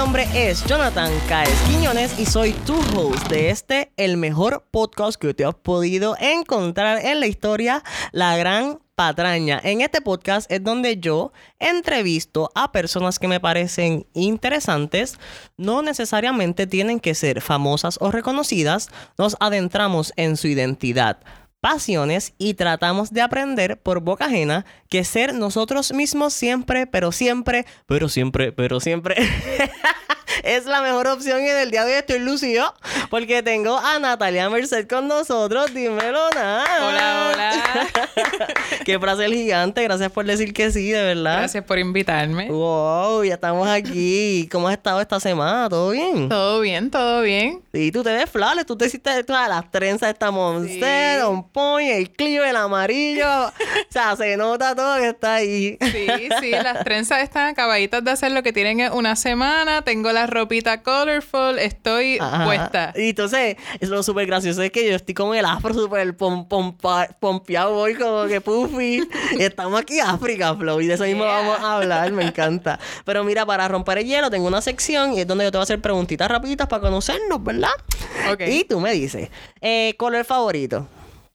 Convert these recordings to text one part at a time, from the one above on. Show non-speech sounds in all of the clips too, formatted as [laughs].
nombre es Jonathan Caes Quiñones y soy tu host de este, el mejor podcast que te has podido encontrar en la historia, La Gran En este podcast es donde yo entrevisto a personas que me parecen interesantes, no necesariamente tienen que ser famosas o reconocidas, nos adentramos en su identidad pasiones y tratamos de aprender por boca ajena que ser nosotros mismos siempre, pero siempre, pero siempre, pero siempre [laughs] es la mejor opción y en el día de hoy estoy lucido porque tengo a Natalia Merced con nosotros. Dímelo, nada. Hola, hola. [laughs] Qué frase el gigante. Gracias por decir que sí, de verdad. Gracias por invitarme. Wow, ya estamos aquí. ¿Cómo has estado esta semana? ¿Todo bien? Todo bien, todo bien. Sí, tú te ves flawless. Tú te hiciste todas las trenzas de esta monster, Sí. point, el clip, el amarillo. [laughs] o sea, se nota todo que está ahí. Sí, sí, las trenzas están acabaditas de hacer lo que tienen una semana. Tengo la ropita colorful. Estoy Ajá. puesta. Y entonces, es lo súper gracioso es que yo estoy con el afro súper pom, pompa- pompeado hoy, como que puffy. y [laughs] estamos aquí África Flow, y de eso mismo Yeah. vamos a hablar, me encanta. Pero mira, para romper el hielo, tengo una sección y es donde yo te voy a hacer preguntitas rapiditas para conocernos, ¿verdad? Ok. Y tú me dices, eh, ¿color favorito?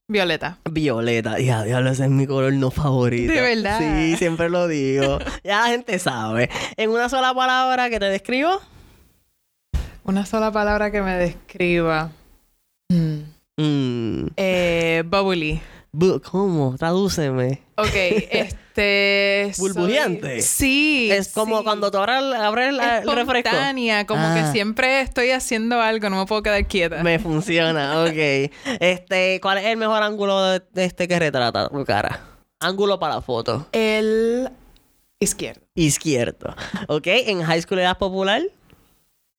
Violeta. Violeta, ya, diablo, ese es mi color no favorito. ¿De verdad? Sí, siempre lo digo. ya la gente sabe. En una sola palabra que te describo. Una sola palabra que me describa. Mm. Mm, Eh, bubbly. bu- ¿Cómo? Tradúceme. Ok, [laughs] este. soy- ¿Burbujeante? Sí. es como sí. cuando tú abres, abres la- el refresco. Como Ah. que siempre estoy haciendo algo, no me puedo quedar quieta. Me funciona, ok. [laughs] Este, ¿cuál es el mejor ángulo de, de este que retrata tu cara? Ángulo para la foto. El izquierdo. Izquierdo. Ok, en high school eras popular.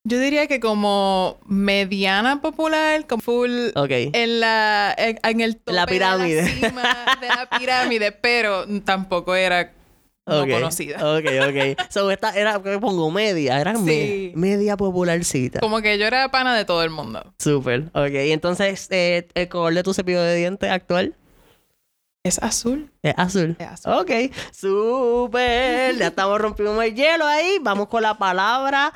Yo diría que como mediana popular, como full en la en, en el tope La pirámide. de la cima de la pirámide, [laughs] pero tampoco era no conocida. Ok, ok. So, esta era, ¿qué pongo? Media. Era me- Sí. media popularcita. Como que yo era pana de todo el mundo. Súper. Ok, y entonces, eh, ¿el color de tu cepillo de dientes actual? Es azul. Es azul. Es azul. Ok, súper. Ya estamos rompiendo el hielo ahí. Vamos con la palabra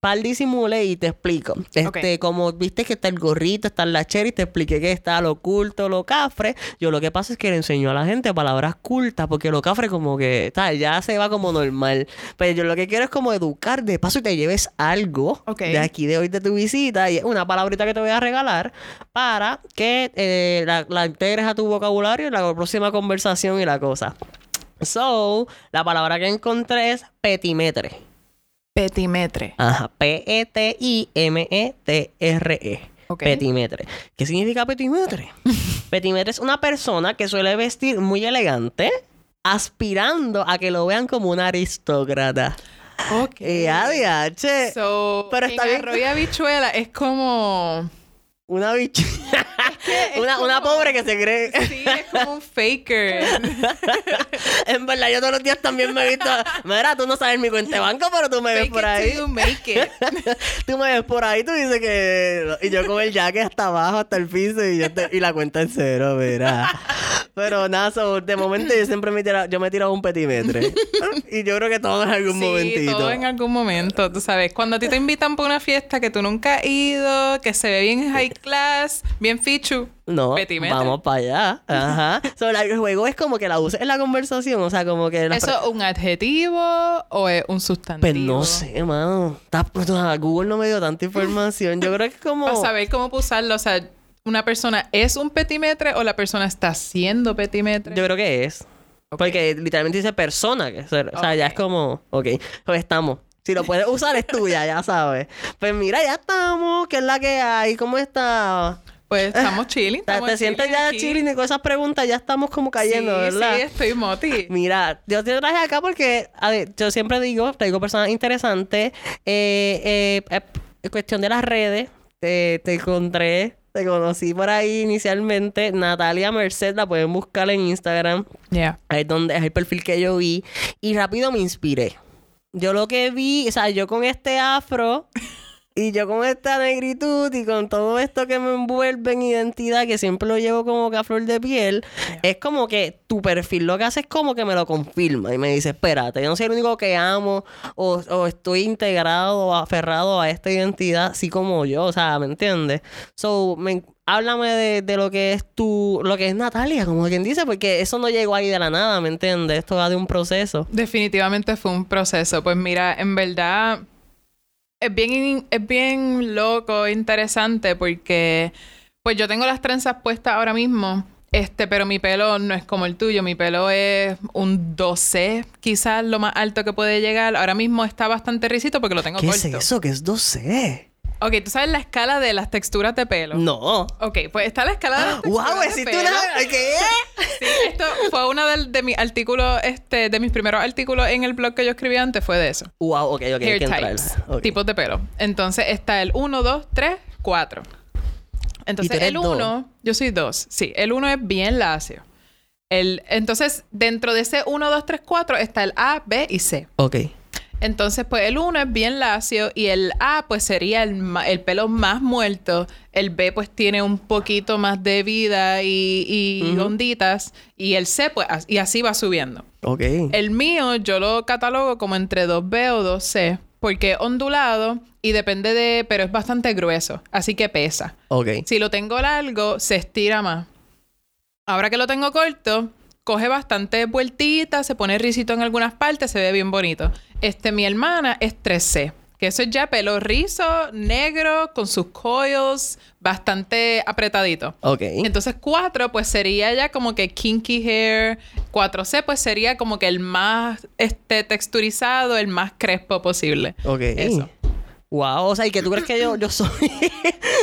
Pal disimule y te explico. Este, como viste que está el gorrito, está la cherry, te expliqué que está lo oculto, lo cafre. Yo lo que pasa es que le enseño a la gente palabras cultas, porque lo cafre como que tal, ya se va como normal. Pero yo lo que quiero es como educar de paso y te lleves algo de aquí de hoy de tu visita y una palabrita que te voy a regalar para que eh, la, la integres a tu vocabulario en la próxima conversación y la cosa. So, la palabra que encontré es petimetre. Petimetre. Ajá, P-E-T-I-M-E-T-R-E. Ok. Petimetre. ¿Qué significa petimetre? [laughs] petimetre es una persona que suele vestir muy elegante, aspirando a que lo vean como una aristócrata. Ok. Y ADH, So, Pero en está bien. arroz y habichuela es como... una bicha. una, una como- pobre que se cree. Sí, es como un faker. [laughs] en verdad, yo todos los días también me he visto. Mira, tú no sabes mi cuenta de banco, pero tú me ves Fake por it ahí. you make it. [laughs] tú me ves por ahí, tú dices que. Y yo con el jacket hasta abajo, hasta el piso, y, yo te- y la cuenta en cero, mira. Pero nada, so, de momento yo siempre me he tirado, yo me he tirado un petimetre. y yo creo que todo en algún Sí, momentito. todo en algún momento, tú sabes. Cuando a ti te invitan para una fiesta que tú nunca has ido, que se ve bien high class, bien fichu. No, vamos para allá. [laughs] Ajá. So, la- el juego es como que la uses en la conversación, o sea, como que... ¿Eso es un adjetivo o es un sustantivo? Pues no sé, mano. Google no me dio tanta información. Yo creo que es [laughs] como... Para saber cómo usarlo, o sea, ¿una persona es un petimetre o la persona está siendo petimetre? Yo creo que es. Porque literalmente dice persona. O sea, ya es como... Ok, pues estamos. Si lo puedes usar es tuya, ya sabes. Pues mira, ya estamos. ¿Qué es la que hay? ¿Cómo está? Pues [laughs] estamos chilling. Estamos ¿Te sientes chilling ya aquí. chilling y con esas preguntas? Ya estamos como cayendo, sí, ¿verdad? Sí, estoy moti. [laughs] Mira, yo te traje acá porque, a ver, yo siempre digo, traigo personas interesantes. Eh, eh, eh, cuestión de las redes, te, te encontré Te conocí por ahí inicialmente. Natalia Merced, la pueden buscar en Instagram. Yeah. Ahí es donde es el perfil que yo vi. Y rápido me inspiré. Yo lo que vi, o sea, yo con este afro [laughs] y yo con esta negritud y con todo esto que me envuelve en identidad, que siempre lo llevo como que a flor de piel, es como que tu perfil lo que hace es como que me lo confirma y me dice, espérate, yo no soy el único que amo o, o estoy integrado o aferrado a esta identidad, así como yo, o sea, ¿me entiendes? So, me, háblame de, de, lo que es tu, lo que es Natalia, como quien dice, porque eso no llegó ahí de la nada, ¿me entiendes? Esto va de un proceso. Definitivamente fue un proceso. Pues mira, en verdad es bien, es bien loco, interesante, porque pues yo tengo las trenzas puestas ahora mismo. Este, pero mi pelo no es como el tuyo. Mi pelo es un 12, quizás lo más alto que puede llegar. Ahora mismo está bastante risito porque lo tengo ¿Qué corto. es eso? ¿Qué es 12? Ok, ¿tú sabes la escala de las texturas de pelo? No. Ok, pues está la escala de las [gasps] texturas ¡Wow! ¿Existe una...? ¿Qué? [laughs] Sí, esto fue uno de, de mis artículos, este, de mis primeros artículos en el blog que yo escribí antes, fue de eso. ¡Wow! Ok, ok. Hair types, entrarla. Ok. tipos de pelo. Entonces está el 1, 2, 3, 4. Entonces el dos? 1, yo soy 2. Sí, el 1 es bien lacio. El, entonces, dentro de ese 1, 2, 3, 4 está el A, B y C. Ok. Entonces, pues el 1 es bien lacio y el A, pues sería el, el pelo más muerto. El B, pues tiene un poquito más de vida y, y onditas. Y el C, pues, y así va subiendo. Ok. El mío yo lo catalogo como entre 2B o 2C porque es ondulado y depende de, pero es bastante grueso, así que pesa. Ok. Si lo tengo largo, se estira más. Ahora que lo tengo corto, coge bastante vueltitas, se pone risito en algunas partes, se ve bien bonito. Este, mi hermana es 3C, que eso es ya pelo rizo, negro, con sus coils, bastante apretadito. Ok. Entonces 4 pues sería ya como que kinky hair. 4C pues sería como que el más este, texturizado, el más crespo posible. Ok. Eso. Wow. O sea, ¿y que tú crees que yo, yo soy? [laughs]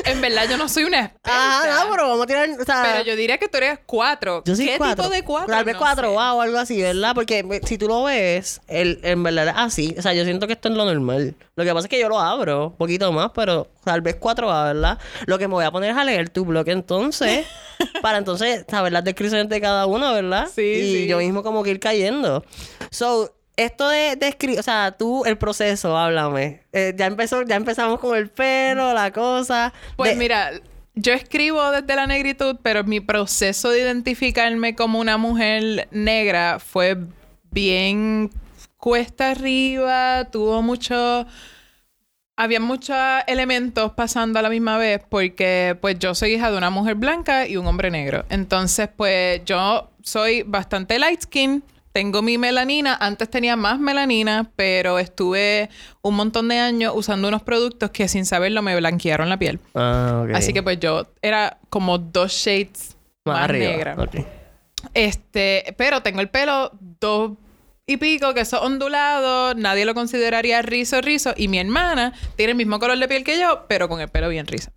En verdad yo no soy una [laughs] experta. ah, no, pero vamos a tirar... O sea, Pero yo diría que tú eres 4. Yo soy ¿Qué cuatro. tipo de 4? Tal vez cuatro, wow, o algo así, ¿verdad? Porque eh, si tú lo ves, el, en verdad es así. O sea, yo siento que esto es lo normal. Lo que pasa es que yo lo abro un poquito más, pero tal vez cuatro A, ¿verdad? Lo que me voy a poner es a leer tu blog entonces, [laughs] para entonces saber las descripciones de cada uno, ¿verdad? Sí, y sí. yo mismo como que ir cayendo. So, esto de, de escribir, o sea, tú, el proceso, háblame. Eh, ya empezó, ya empezamos con el pelo, la cosa. Pues De- mira, yo escribo desde la negritud, pero mi proceso de identificarme como una mujer negra fue bien cuesta arriba, tuvo mucho... Había muchos elementos pasando a la misma vez porque pues yo soy hija de una mujer blanca y un hombre negro. Entonces pues yo soy bastante light skin, tengo mi melanina, antes tenía más melanina, pero estuve un montón de años usando unos productos que sin saberlo me blanquearon la piel. Ah, ok. Así que pues yo era como dos shades más, negra. Este, pero tengo el pelo dos y pico, que eso ondulado, nadie lo consideraría rizo, rizo. Y mi hermana tiene el mismo color de piel que yo, pero con el pelo bien rizo.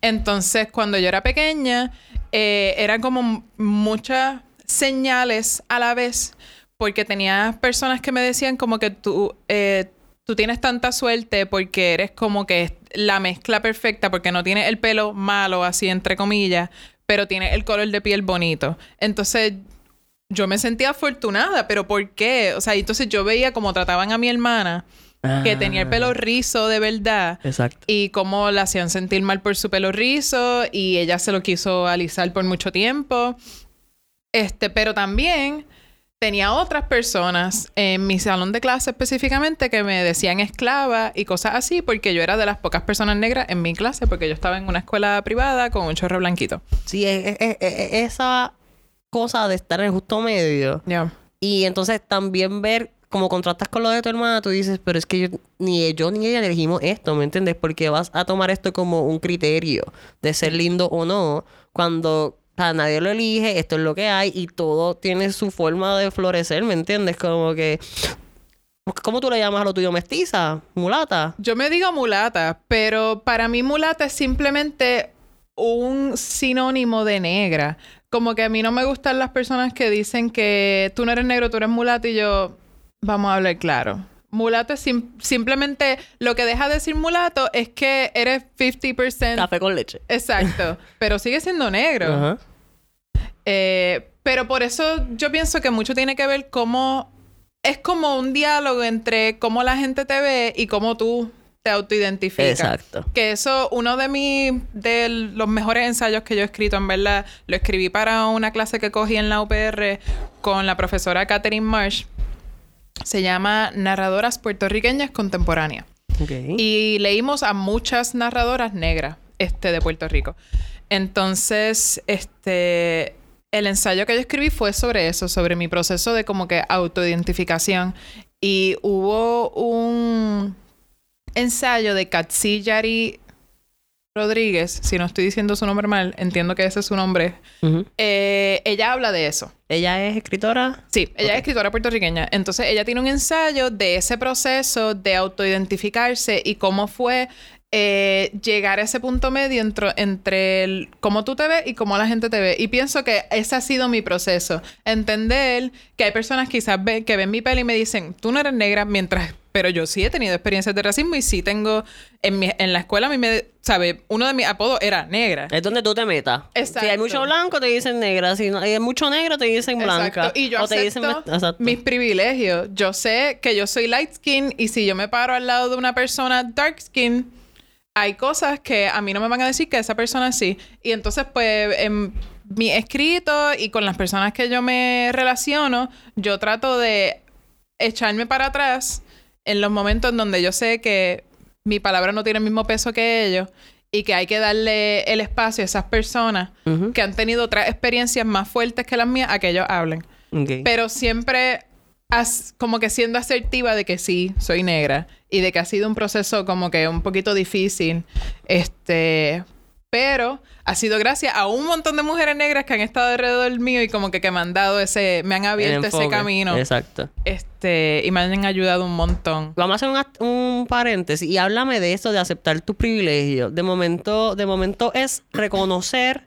Entonces, cuando yo era pequeña, eh, eran como muchas señales a la vez, porque tenía personas que me decían como que tú, eh, tú tienes tanta suerte porque eres como que la mezcla perfecta, porque no tienes el pelo malo, así entre comillas, pero tienes el color de piel bonito. Entonces, yo me sentía afortunada, pero ¿por qué? O sea, entonces yo veía como trataban a mi hermana, que tenía el pelo rizo de verdad. Exacto. Y cómo la hacían sentir mal por su pelo rizo y ella se lo quiso alisar por mucho tiempo. Este, pero también tenía otras personas en mi salón de clase específicamente que me decían esclava y cosas así porque yo era de las pocas personas negras en mi clase porque yo estaba en una escuela privada con un chorro blanquito. Sí, es, es- es- es esa cosa de estar en el justo medio. Ya. Y entonces también ver, como contrastas con lo de tu hermana, tú dices, pero es que yo, ni yo ni ella elegimos esto, ¿me entiendes? Porque vas a tomar esto como un criterio de ser lindo o no, cuando o sea, nadie lo elige, esto es lo que hay y todo tiene su forma de florecer, ¿me entiendes? Como que... ¿Cómo tú le llamas a lo tuyo? ¿Mestiza? ¿Mulata? Yo me digo mulata, pero para mí mulata es simplemente un sinónimo de negra. Como que a mí no me gustan las personas que dicen que tú no eres negro, tú eres mulata y yo, vamos a hablar claro. Mulato es sim- simplemente lo que deja de decir mulato es que eres 50%. Café con leche. Exacto. [laughs] pero sigue siendo negro. Eh, pero por eso yo pienso que mucho tiene que ver cómo es como un diálogo entre cómo la gente te ve y cómo tú te autoidentificas. Exacto. Que eso, uno de mis, de los mejores ensayos que yo he escrito, en verdad, lo escribí para una clase que cogí en la UPR con la profesora Catherine Marsh. Se llama Narradoras puertorriqueñas contemporáneas. Y leímos a muchas narradoras negras este, de Puerto Rico. Entonces, este, el ensayo que yo escribí fue sobre eso, sobre mi proceso de como que autoidentificación. Y hubo un ensayo de Katsi Yari Rodríguez, si no estoy diciendo su nombre mal, entiendo que ese es su nombre. Eh, ella habla de eso. Ella es escritora. Sí, ella es escritora puertorriqueña. Entonces, ella tiene un ensayo de ese proceso de autoidentificarse y cómo fue eh, llegar a ese punto medio entro- entre el, cómo tú te ves y cómo la gente te ve. Y pienso que ese ha sido mi proceso. Entender que hay personas quizás ve- que ven mi peli y me dicen, tú no eres negra, mientras... Pero yo sí he tenido experiencias de racismo y sí tengo... En, mi- en la escuela a mí me... ¿Sabe? Uno de mis apodos era negra. Es donde tú te metas. Exacto. Si hay mucho blanco, te dicen negra. Si no hay mucho negro, te dicen blanca. Exacto. Y yo o te dicen Exacto. mis privilegios. Yo sé que yo soy light skin y si yo me paro al lado de una persona dark skin, hay cosas que a mí no me van a decir que esa persona sí. Y entonces, pues, en mi escrito y con las personas que yo me relaciono, yo trato de echarme para atrás en los momentos en donde yo sé que mi palabra no tiene el mismo peso que ellos y que hay que darle el espacio a esas personas que han tenido otras experiencias más fuertes que las mías a que ellos hablen. Pero siempre as- como que siendo asertiva de que sí, soy negra y de que ha sido un proceso como que un poquito difícil. Este, pero ha sido gracias a un montón de mujeres negras que han estado alrededor mío y como que, que me han dado ese, me han abierto ese camino. Exacto. Este, y me han ayudado un montón. Vamos a hacer un, un paréntesis y háblame de esto de aceptar tus privilegios. De momento, de momento es reconocer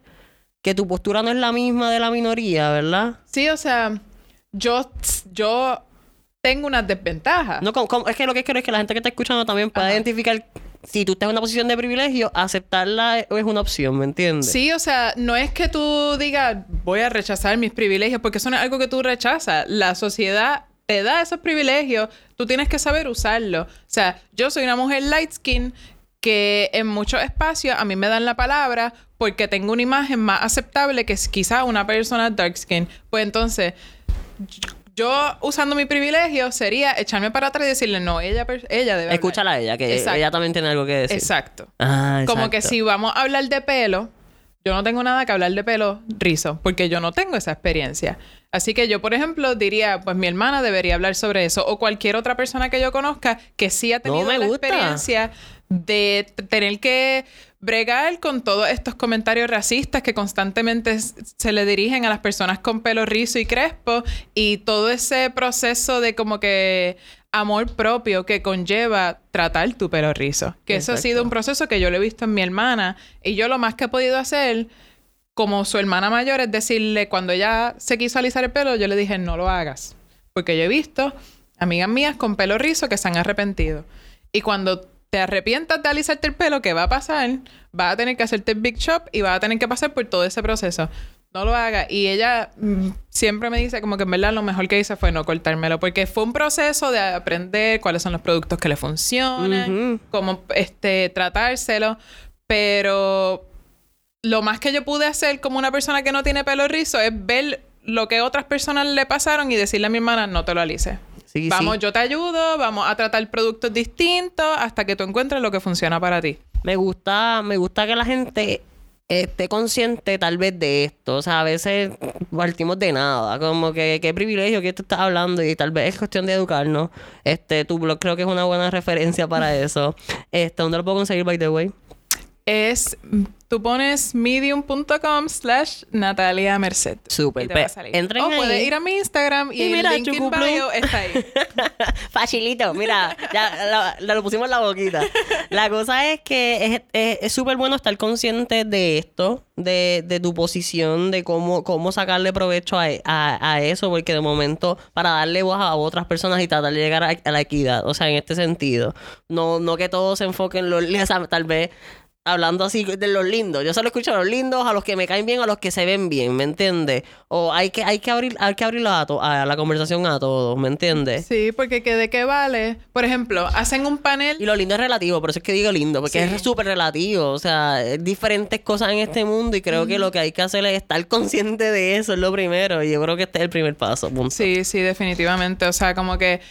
que tu postura no es la misma de la minoría, ¿verdad? Sí, o sea, yo, yo tengo unas desventajas. No, como- como- es que lo que quiero es que la gente que está escuchando también pueda Ajá. identificar si tú estás en una posición de privilegio, aceptarla es una opción, ¿me entiendes? Sí, o sea, no es que tú digas, voy a rechazar mis privilegios, porque eso no es algo que tú rechazas. La sociedad te da esos privilegios, tú tienes que saber usarlo. O sea, yo soy una mujer light skin que en muchos espacios a mí me dan la palabra porque tengo una imagen más aceptable que quizá una persona dark skin. Pues entonces, yo usando mi privilegio sería echarme para atrás y decirle, no, ella, ella debe hablar". Escúchala a ella, que Exacto. ella también tiene algo que decir. Exacto. Ah, Como que exacto. si vamos a hablar de pelo, yo no tengo nada que hablar de pelo rizo, porque yo no tengo esa experiencia. Así que yo, por ejemplo, diría, pues mi hermana debería hablar sobre eso, o cualquier otra persona que yo conozca que sí ha tenido la gusta. experiencia de tener que bregar con todos estos comentarios racistas que constantemente se le dirigen a las personas con pelo rizo y crespo y todo ese proceso de como que amor propio que conlleva tratar tu pelo rizo. Que eso ha sido un proceso que yo lo he visto en mi hermana y yo lo más que he podido hacer como su hermana mayor es decirle cuando ella se quiso alisar el pelo, yo le dije no lo hagas, porque yo he visto amigas mías con pelo rizo que se han arrepentido. Y cuando te arrepientas de alisarte el pelo, ¿qué va a pasar? Vas a tener que hacerte el big chop y vas a tener que pasar por todo ese proceso. No lo haga. Y ella mm, siempre me dice como que en verdad lo mejor que hice fue no cortármelo. Porque fue un proceso de aprender cuáles son los productos que le funcionan, cómo este, tratárselo. Pero lo más que yo pude hacer como una persona que no tiene pelo rizo es ver lo que otras personas le pasaron y decirle a mi hermana, no te lo alices. Sí, vamos, sí. yo te ayudo, vamos a tratar productos distintos hasta que tú encuentres lo que funciona para ti. Me gusta, me gusta que la gente esté consciente tal vez de esto. O sea, a veces partimos de nada. Como que qué privilegio que tú estás hablando y tal vez es cuestión de educarnos. Este, tu blog creo que es una buena referencia para eso. Este, ¿dónde lo puedo conseguir, by the way? Es, tú pones medium.com slash Natalia Merced. Súper. Entren o puedes ir a mi Instagram y, Y el mira, link in bio está ahí. [laughs] Facilito, mira, ya lo pusimos en la boquita. La cosa es que es- es súper bueno estar consciente de esto, de, de tu posición, de cómo, cómo sacarle provecho a, a- a eso, porque de momento, para darle voz a otras personas y tratar de llegar a, a la equidad, o sea, en este sentido. No, no que todo se enfoque en los o sea, tal vez hablando así de los lindos. Yo solo escucho a los lindos, a los que me caen bien, a los que se ven bien, ¿me entiendes? O hay que, hay que abrir, hay que abrir la, a la conversación a todos, ¿me entiendes? Sí, porque que de qué vale. Por ejemplo, hacen un panel. Y lo lindo es relativo, por eso es que digo lindo, porque Sí. es súper relativo. O sea, es diferentes cosas en este mundo y creo que lo que hay que hacer es estar consciente de eso, es lo primero. Y yo creo que este es el primer paso. Punto. Sí, sí, definitivamente. O sea, como que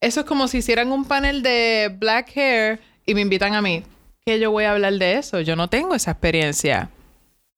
eso es como si hicieran un panel de black hair y me invitan a mí. ¿Qué yo voy a hablar de eso? Yo no tengo esa experiencia.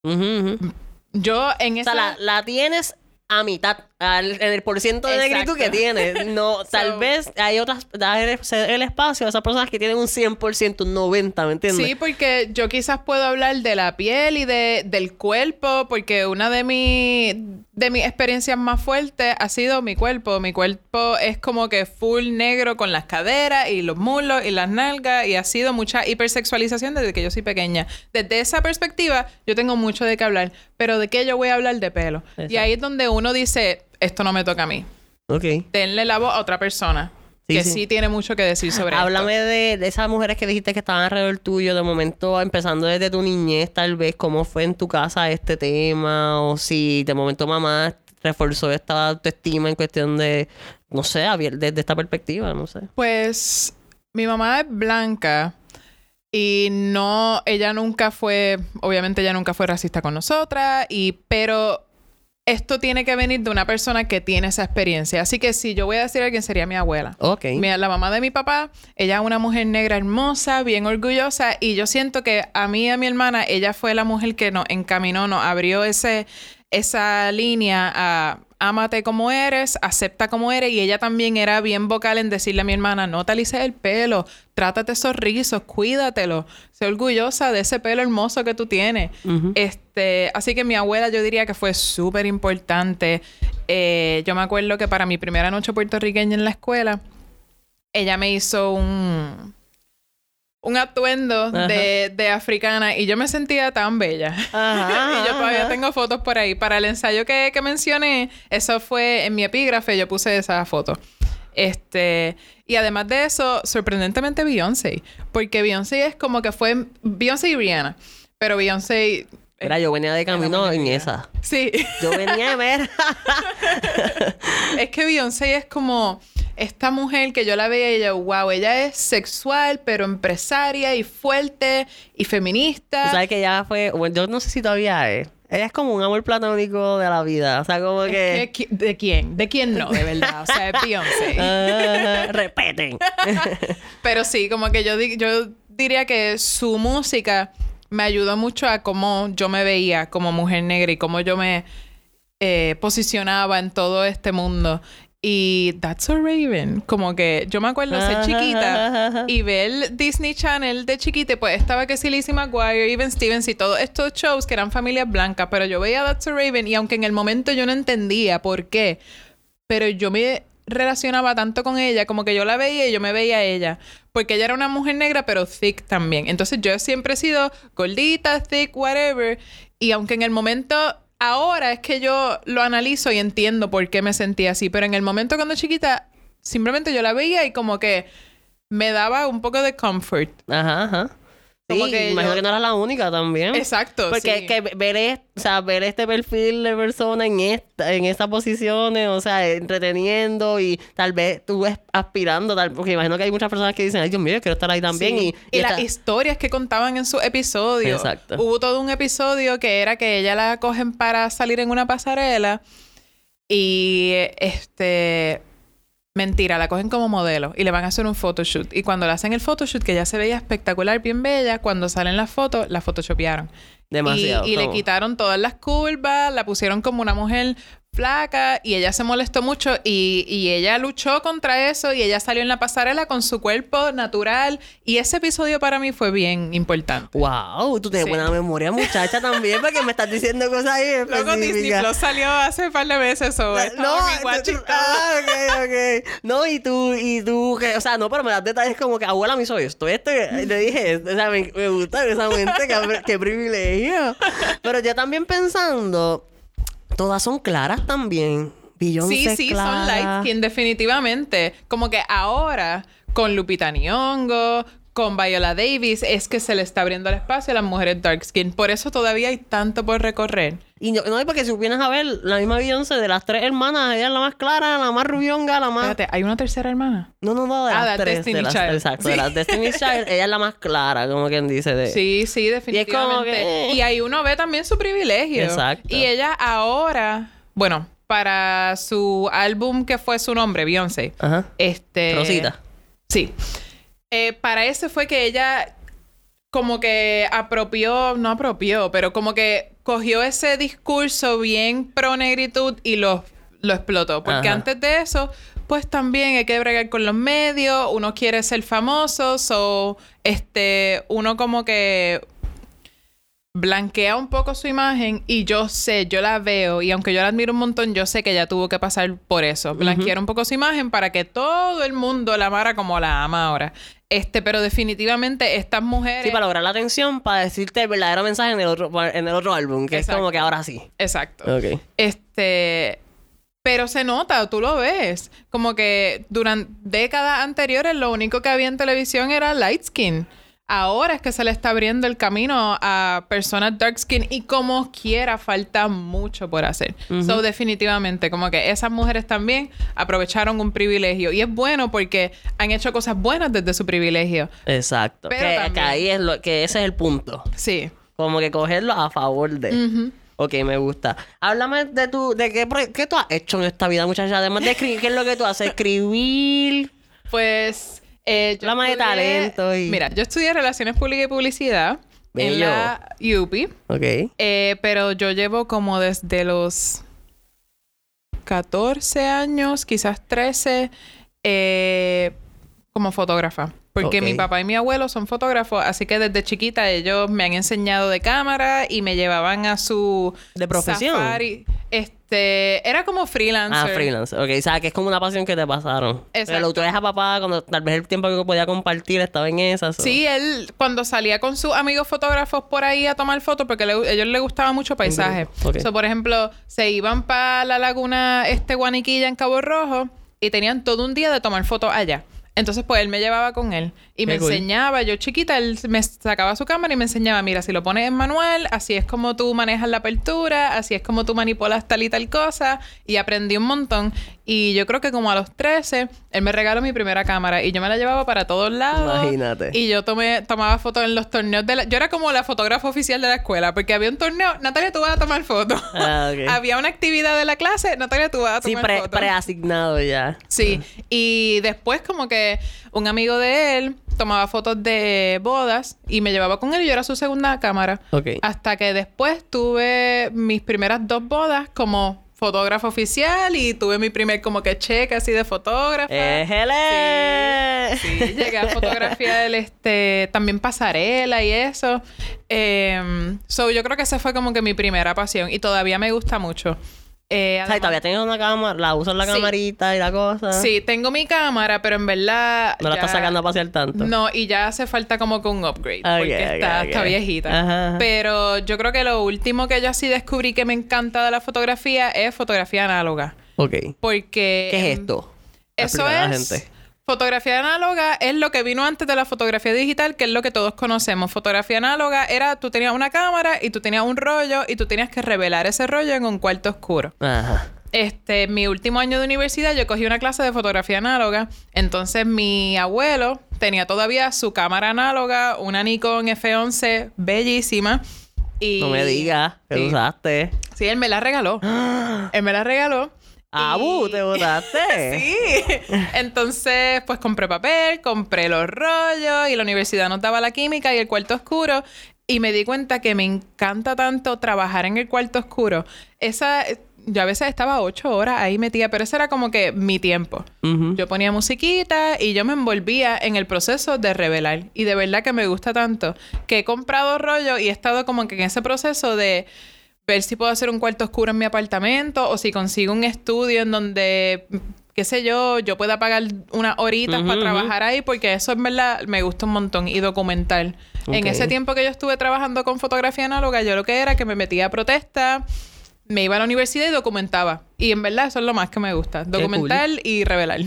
Yo en O esa... sea, la, la tienes a mitad, al- en el porciento de negritud que tienes. No, [laughs] tal vez hay otras, dar el, espacio a esas personas que tienen un 100%, un 90%, ¿me entiendes? Sí, porque yo quizás puedo hablar de la piel y de, del cuerpo, porque una de, mi, de mis experiencias más fuertes ha sido mi cuerpo. Mi cuerpo es como que full negro con las caderas y los muslos y las nalgas y ha sido mucha hipersexualización desde que yo soy pequeña. Desde esa perspectiva, yo tengo mucho de qué hablar, pero ¿de qué yo voy a hablar? De pelo. Y ahí es donde uno dice, esto no me toca a mí. Ok. Denle la voz a otra persona. Sí, que sí. sí. tiene mucho que decir sobre esto. Háblame de, de esas mujeres que dijiste que estaban alrededor tuyo, de momento empezando desde tu niñez, tal vez, cómo fue en tu casa este tema, o si de momento mamá reforzó esta autoestima en cuestión de, no sé, desde esta perspectiva, no sé. Pues mi mamá es blanca y no, ella nunca fue, obviamente ella nunca fue racista con nosotras, y pero esto tiene que venir de una persona que tiene esa experiencia. Así que si yo voy a decir a alguien sería mi abuela. Ok. Mi- la mamá de mi papá, ella es una mujer negra hermosa, bien orgullosa, y yo siento que a mí y a mi hermana, ella fue la mujer que nos encaminó, nos abrió ese, esa línea a ámate como eres, acepta como eres, y ella también era bien vocal en decirle a mi hermana, no te alices el pelo, trátate esos rizos, cuídatelo, sé orgullosa de ese pelo hermoso que tú tienes. Este, así que mi abuela yo diría que fue súper importante. Eh, yo me acuerdo que para mi primera noche puertorriqueña en la escuela, ella me hizo un, un atuendo Ajá. de, de africana y yo me sentía tan bella. Ajá, [laughs] y yo todavía ajá. tengo fotos por ahí. Para el ensayo que, que mencioné, eso fue en mi epígrafe, yo puse esa foto. Este, y además de eso, sorprendentemente Beyoncé, porque Beyoncé es como que fue Beyoncé y Rihanna, pero Beyoncé Mira, yo venía de camino en esa. Sí, Yo venía a ver. [laughs] es que Beyoncé es como esta mujer que yo la veía y yo, wow, ella es sexual, pero empresaria y fuerte y feminista. Tú sabes que ella fue, bueno, yo no sé si todavía es. Ella es como un amor platónico de la vida. O sea, como Es que. que, ¿qui- ¿De quién? ¿De quién no? De verdad. O sea, es Beyoncé. [laughs] Ajá, repeten. [laughs] Pero sí, como que yo, di- yo diría que su música me ayudó mucho a cómo yo me veía como mujer negra y cómo yo me eh, posicionaba en todo este mundo. Y That's So Raven, como que yo me acuerdo ser chiquita y ver Disney Channel de chiquita, pues estaba que sí Lizzie McGuire, Even Stevens y todos estos shows que eran familias blancas, pero yo veía That's So Raven y aunque en el momento yo no entendía por qué, pero yo me relacionaba tanto con ella, como que yo la veía y yo me veía a ella, porque ella era una mujer negra, pero thick también. Entonces yo siempre he sido gordita, thick, whatever, y aunque en el momento, ahora es que yo lo analizo y entiendo por qué me sentía así, pero en el momento cuando chiquita, simplemente yo la veía y como que me daba un poco de comfort. Ajá, ajá. Como Sí, que imagino yo- que no eras la única también. Exacto. Porque sí. que ver, es- o sea, ver este perfil de persona en esta, en estas posiciones, o sea, entreteniendo y tal vez tú aspirando, tal, porque imagino que hay muchas personas que dicen, ay Dios mío, yo quiero estar ahí también. Sí. Y, Y, las historias que contaban en su episodio. Exacto. Hubo todo un episodio que era que ella la cogen para salir en una pasarela y este mentira, la cogen como modelo y le van a hacer un photoshoot y cuando le hacen el photoshoot que ya se veía espectacular, bien bella, cuando salen las fotos, la photoshopearon. demasiado. Y, y le quitaron todas las curvas, la pusieron como una mujer flaca y ella se molestó mucho y, y ella luchó contra eso y ella salió en la pasarela con su cuerpo natural y ese episodio para mí fue bien importante. Wow, tú tienes Sí. buena memoria, muchacha, también, porque me estás diciendo cosas ahí [laughs] Luego Disney. Plus salió hace un par de meses o No, tú- tú- ah, ok, ok. No, y tú, y tú, que, o sea, no, pero me das detalles como que, abuela, me hizo esto, esto, y le dije, esto. o sea, me, me gusta esa mente, qué, qué privilegio. Pero yo también pensando, todas son claras también. Beyoncé Sí, sí, clara. son light skin, definitivamente. Como que ahora, con Lupita Nyong'o, con Viola Davis, es que se le está abriendo el espacio a las mujeres dark skin. Por eso todavía hay tanto por recorrer. Y no, no es porque si vienes a ver la misma Beyoncé de las tres hermanas, ella es la más clara, la más rubionga, la más. Espérate, ¿hay una tercera hermana? No, no, no, de Ah, las tres. Destiny de las, Child. Exacto, de las Destiny [laughs] Child, ella es la más clara, como quien dice. De... Sí, sí, como definitivamente. que- Y ahí uno ve también su privilegio. Exacto. Y ella ahora, bueno, para su álbum que fue su nombre, Beyoncé. Ajá. Este. Rosita. Sí. Eh, para ese fue que ella como que apropió, no apropió, pero como que cogió ese discurso bien pro negritud y lo, lo explotó. Porque Ajá. antes de eso, pues también hay que bregar con los medios, uno quiere ser famoso, o este, uno como que blanquea un poco su imagen y yo sé, yo la veo y aunque yo la admiro un montón, yo sé que ella tuvo que pasar por eso, blanquear un poco su imagen para que todo el mundo la amara como la ama ahora. Este, pero definitivamente estas mujeres Sí, para lograr la atención, para decirte el verdadero mensaje en el otro, en el otro álbum, que Exacto. es como que ahora sí. Exacto. Este, pero se nota, tú lo ves, como que durante décadas anteriores lo único que había en televisión era light skin. Ahora es que se le está abriendo el camino a personas dark skin y como quiera falta mucho por hacer. So definitivamente como que esas mujeres también aprovecharon un privilegio y es bueno porque han hecho cosas buenas desde su privilegio. Exacto. Pero que, también- que ahí es lo, que ese es el punto. Sí. Como que cogerlo a favor de. Ujú. Ok, me gusta. Háblame de tu, de qué, qué tú has hecho en esta vida, muchacha. Además de escribir, ¿qué es lo que tú haces? Escribir. Pues. Eh, yo Háblame de talento y- Mira, yo estudié Relaciones Públicas y Publicidad Bello. en la UPI, Ok. eh, pero yo llevo como desde los 14 años, quizás 13, eh, como fotógrafa. Porque mi papá y mi abuelo son fotógrafos, así que desde chiquita ellos me han enseñado de cámara y me llevaban a su ¿De profesión? safari. Este, era como freelancer. Ah, freelance. Ok, o sea, que es como una pasión que te pasaron. Exacto. Pero tú a papá cuando tal vez el tiempo que podía compartir estaba en esa. so- Sí, él cuando salía con sus amigos fotógrafos por ahí a tomar fotos, porque le- a ellos les gustaba mucho paisaje. Ok. So, por ejemplo, se iban para la laguna este Guaniquilla en Cabo Rojo y tenían todo un día de tomar fotos allá. Entonces, pues él me llevaba con él y me cool. enseñaba. Yo chiquita, él me sacaba su cámara y me enseñaba: mira, si lo pones en manual, así es como tú manejas la apertura, así es como tú manipulas tal y tal cosa. Y aprendí un montón. Y yo creo que como a los 13, él me regaló mi primera cámara y yo me la llevaba para todos lados. Imagínate. Y yo tomé, tomaba fotos en los torneos de la... Yo era como la fotógrafa oficial de la escuela, porque había un torneo, Natalia, tú vas a tomar fotos. Ah, ok. [laughs] había una actividad de la clase, Natalia, tú vas a Sí, tomar pre- fotos. preasignado ya. Sí, y después como que un amigo de él tomaba fotos de bodas y me llevaba con él y yo era su segunda cámara. Ok. Hasta que después tuve mis primeras dos bodas como fotógrafo oficial y tuve mi primer como que cheque así de fotógrafa. ¡Ejele! Sí, llegué a fotografiar este, también pasarela y eso. Eh, so, yo creo que esa fue como que mi primera pasión y todavía me gusta mucho. Eh, O sea, y todavía tienes una cámara, la usas la Sí. camarita y la cosa. Sí, tengo mi cámara, pero en verdad. No la estás sacando a pasear tanto. No, y ya hace falta como que un upgrade. Ok, porque está, viejita. Ajá, ajá. Pero yo creo que lo último que yo así descubrí que me encanta de la fotografía es fotografía análoga. Ok. Porque. ¿Qué es esto? Eso a la es. gente. Fotografía análoga es lo que vino antes de la fotografía digital, que es lo que todos conocemos. Fotografía análoga era tú tenías una cámara y tú tenías un rollo y tú tenías que revelar ese rollo en un cuarto oscuro. Ajá. Este, mi último año de universidad yo cogí una clase de fotografía análoga. Entonces mi abuelo tenía todavía su cámara análoga, una Nikon F11 bellísima. Y, No me digas que Sí. usaste. Sí, él me la regaló. [gasps] él me la regaló. ¡Abu! Y- ¿Te botaste? [laughs] Sí. Entonces, pues compré papel, compré los rollos y la universidad nos daba la química y el cuarto oscuro. Y me di cuenta que me encanta tanto trabajar en el cuarto oscuro. Esa, yo a veces estaba ocho horas ahí metida, pero ese era como que mi tiempo. Yo ponía musiquita y yo me envolvía en el proceso de revelar. Y de verdad que me gusta tanto que he comprado rollo y he estado como que en ese proceso de ver si puedo hacer un cuarto oscuro en mi apartamento o si consigo un estudio en donde, qué sé yo, yo pueda pagar unas horitas para trabajar ahí porque eso en verdad me gusta un montón y documental. En ese tiempo que yo estuve trabajando con fotografía análoga, yo lo que era que me metía a protesta, me iba a la universidad y documentaba. Y en verdad eso es lo más que me gusta, documentar y revelar.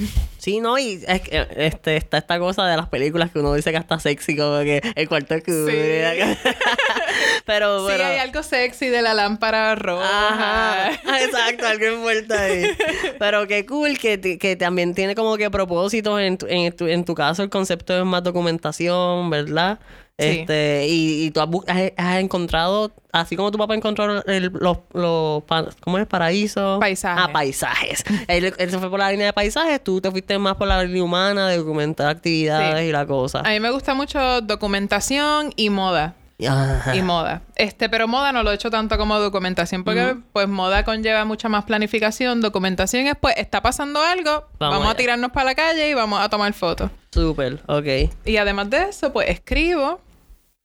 Sí, no, y es que, este, está esta cosa de las películas que uno dice que está sexy, como que el cuarto oscuro. Sí. [laughs] pero, Sí, hay algo sexy de la lámpara roja. Ajá, exacto, algo envuelto ahí. [laughs] Pero qué cool que, que también tiene como que propósitos en tu, en, tu, en tu caso el concepto es más documentación, ¿verdad? Este, y, y tú has, encontrado, así como tu papá encontró el- los, los ¿cómo es? Paraísos. Paisajes. Ah, paisajes. él, él se fue por la línea de paisajes, tú te fuiste más por la línea humana de documentar actividades Sí. y la cosa. A mí me gusta mucho documentación y moda. Ajá. Y moda. Este, pero moda no lo he hecho tanto como documentación porque pues moda conlleva mucha más planificación. Documentación es pues está pasando algo, Vamos vamos, a tirarnos para la calle y vamos a tomar fotos. Súper, ok. Y además de eso, pues escribo.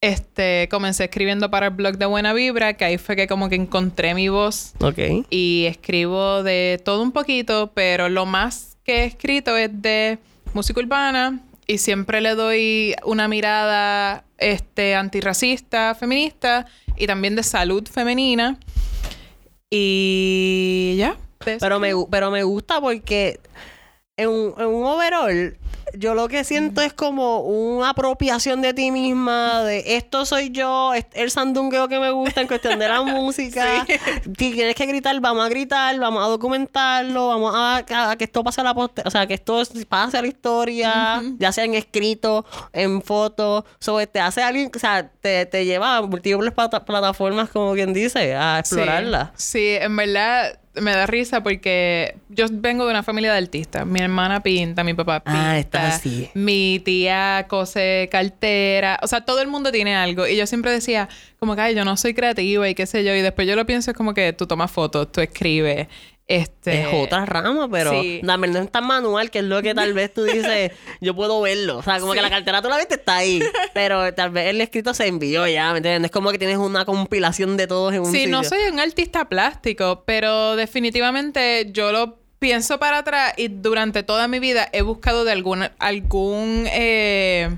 Este, comencé escribiendo para el blog de Buena Vibra, que ahí fue que como que encontré mi voz Ok. y escribo de todo un poquito, pero lo más que he escrito es de música urbana y siempre le doy una mirada este antirracista, feminista y también de salud femenina. Y ya. Pero me, pero me gusta porque en un, en un overall, yo lo que siento es como una apropiación de ti misma, de esto soy yo, es el sandungueo que me gusta en cuestión de la [laughs] música. Si tienes que gritar, vamos a gritar, vamos a documentarlo, vamos a, a que esto pase a la o sea, que esto es- pase a la historia, ya sea en escrito, en foto, sobre te hace alguien, o sea, te, te lleva a múltiples plata- plataformas, como quien dice, a explorarla. Sí, sí, en verdad me da risa porque yo vengo de una familia de artistas. Mi hermana pinta, mi papá pinta. Ah, estás así. Mi tía cose cartera. O sea, todo el mundo tiene algo. Y yo siempre decía, como que, ay, yo no soy creativa y qué sé yo. Y después yo lo pienso, es como que tú tomas fotos, tú escribes. Este... Es otra rama, pero Sí. la no es tan manual, que es lo que tal vez tú dices, [laughs] yo puedo verlo. O sea, como que la cartera tú la viste, está ahí. Pero tal vez el escrito se envió ya, ¿me entiendes? Es como que tienes una compilación de todos en un Sí, sitio. no soy un artista plástico, pero definitivamente yo lo pienso para atrás y durante toda mi vida he buscado de algún, algún eh,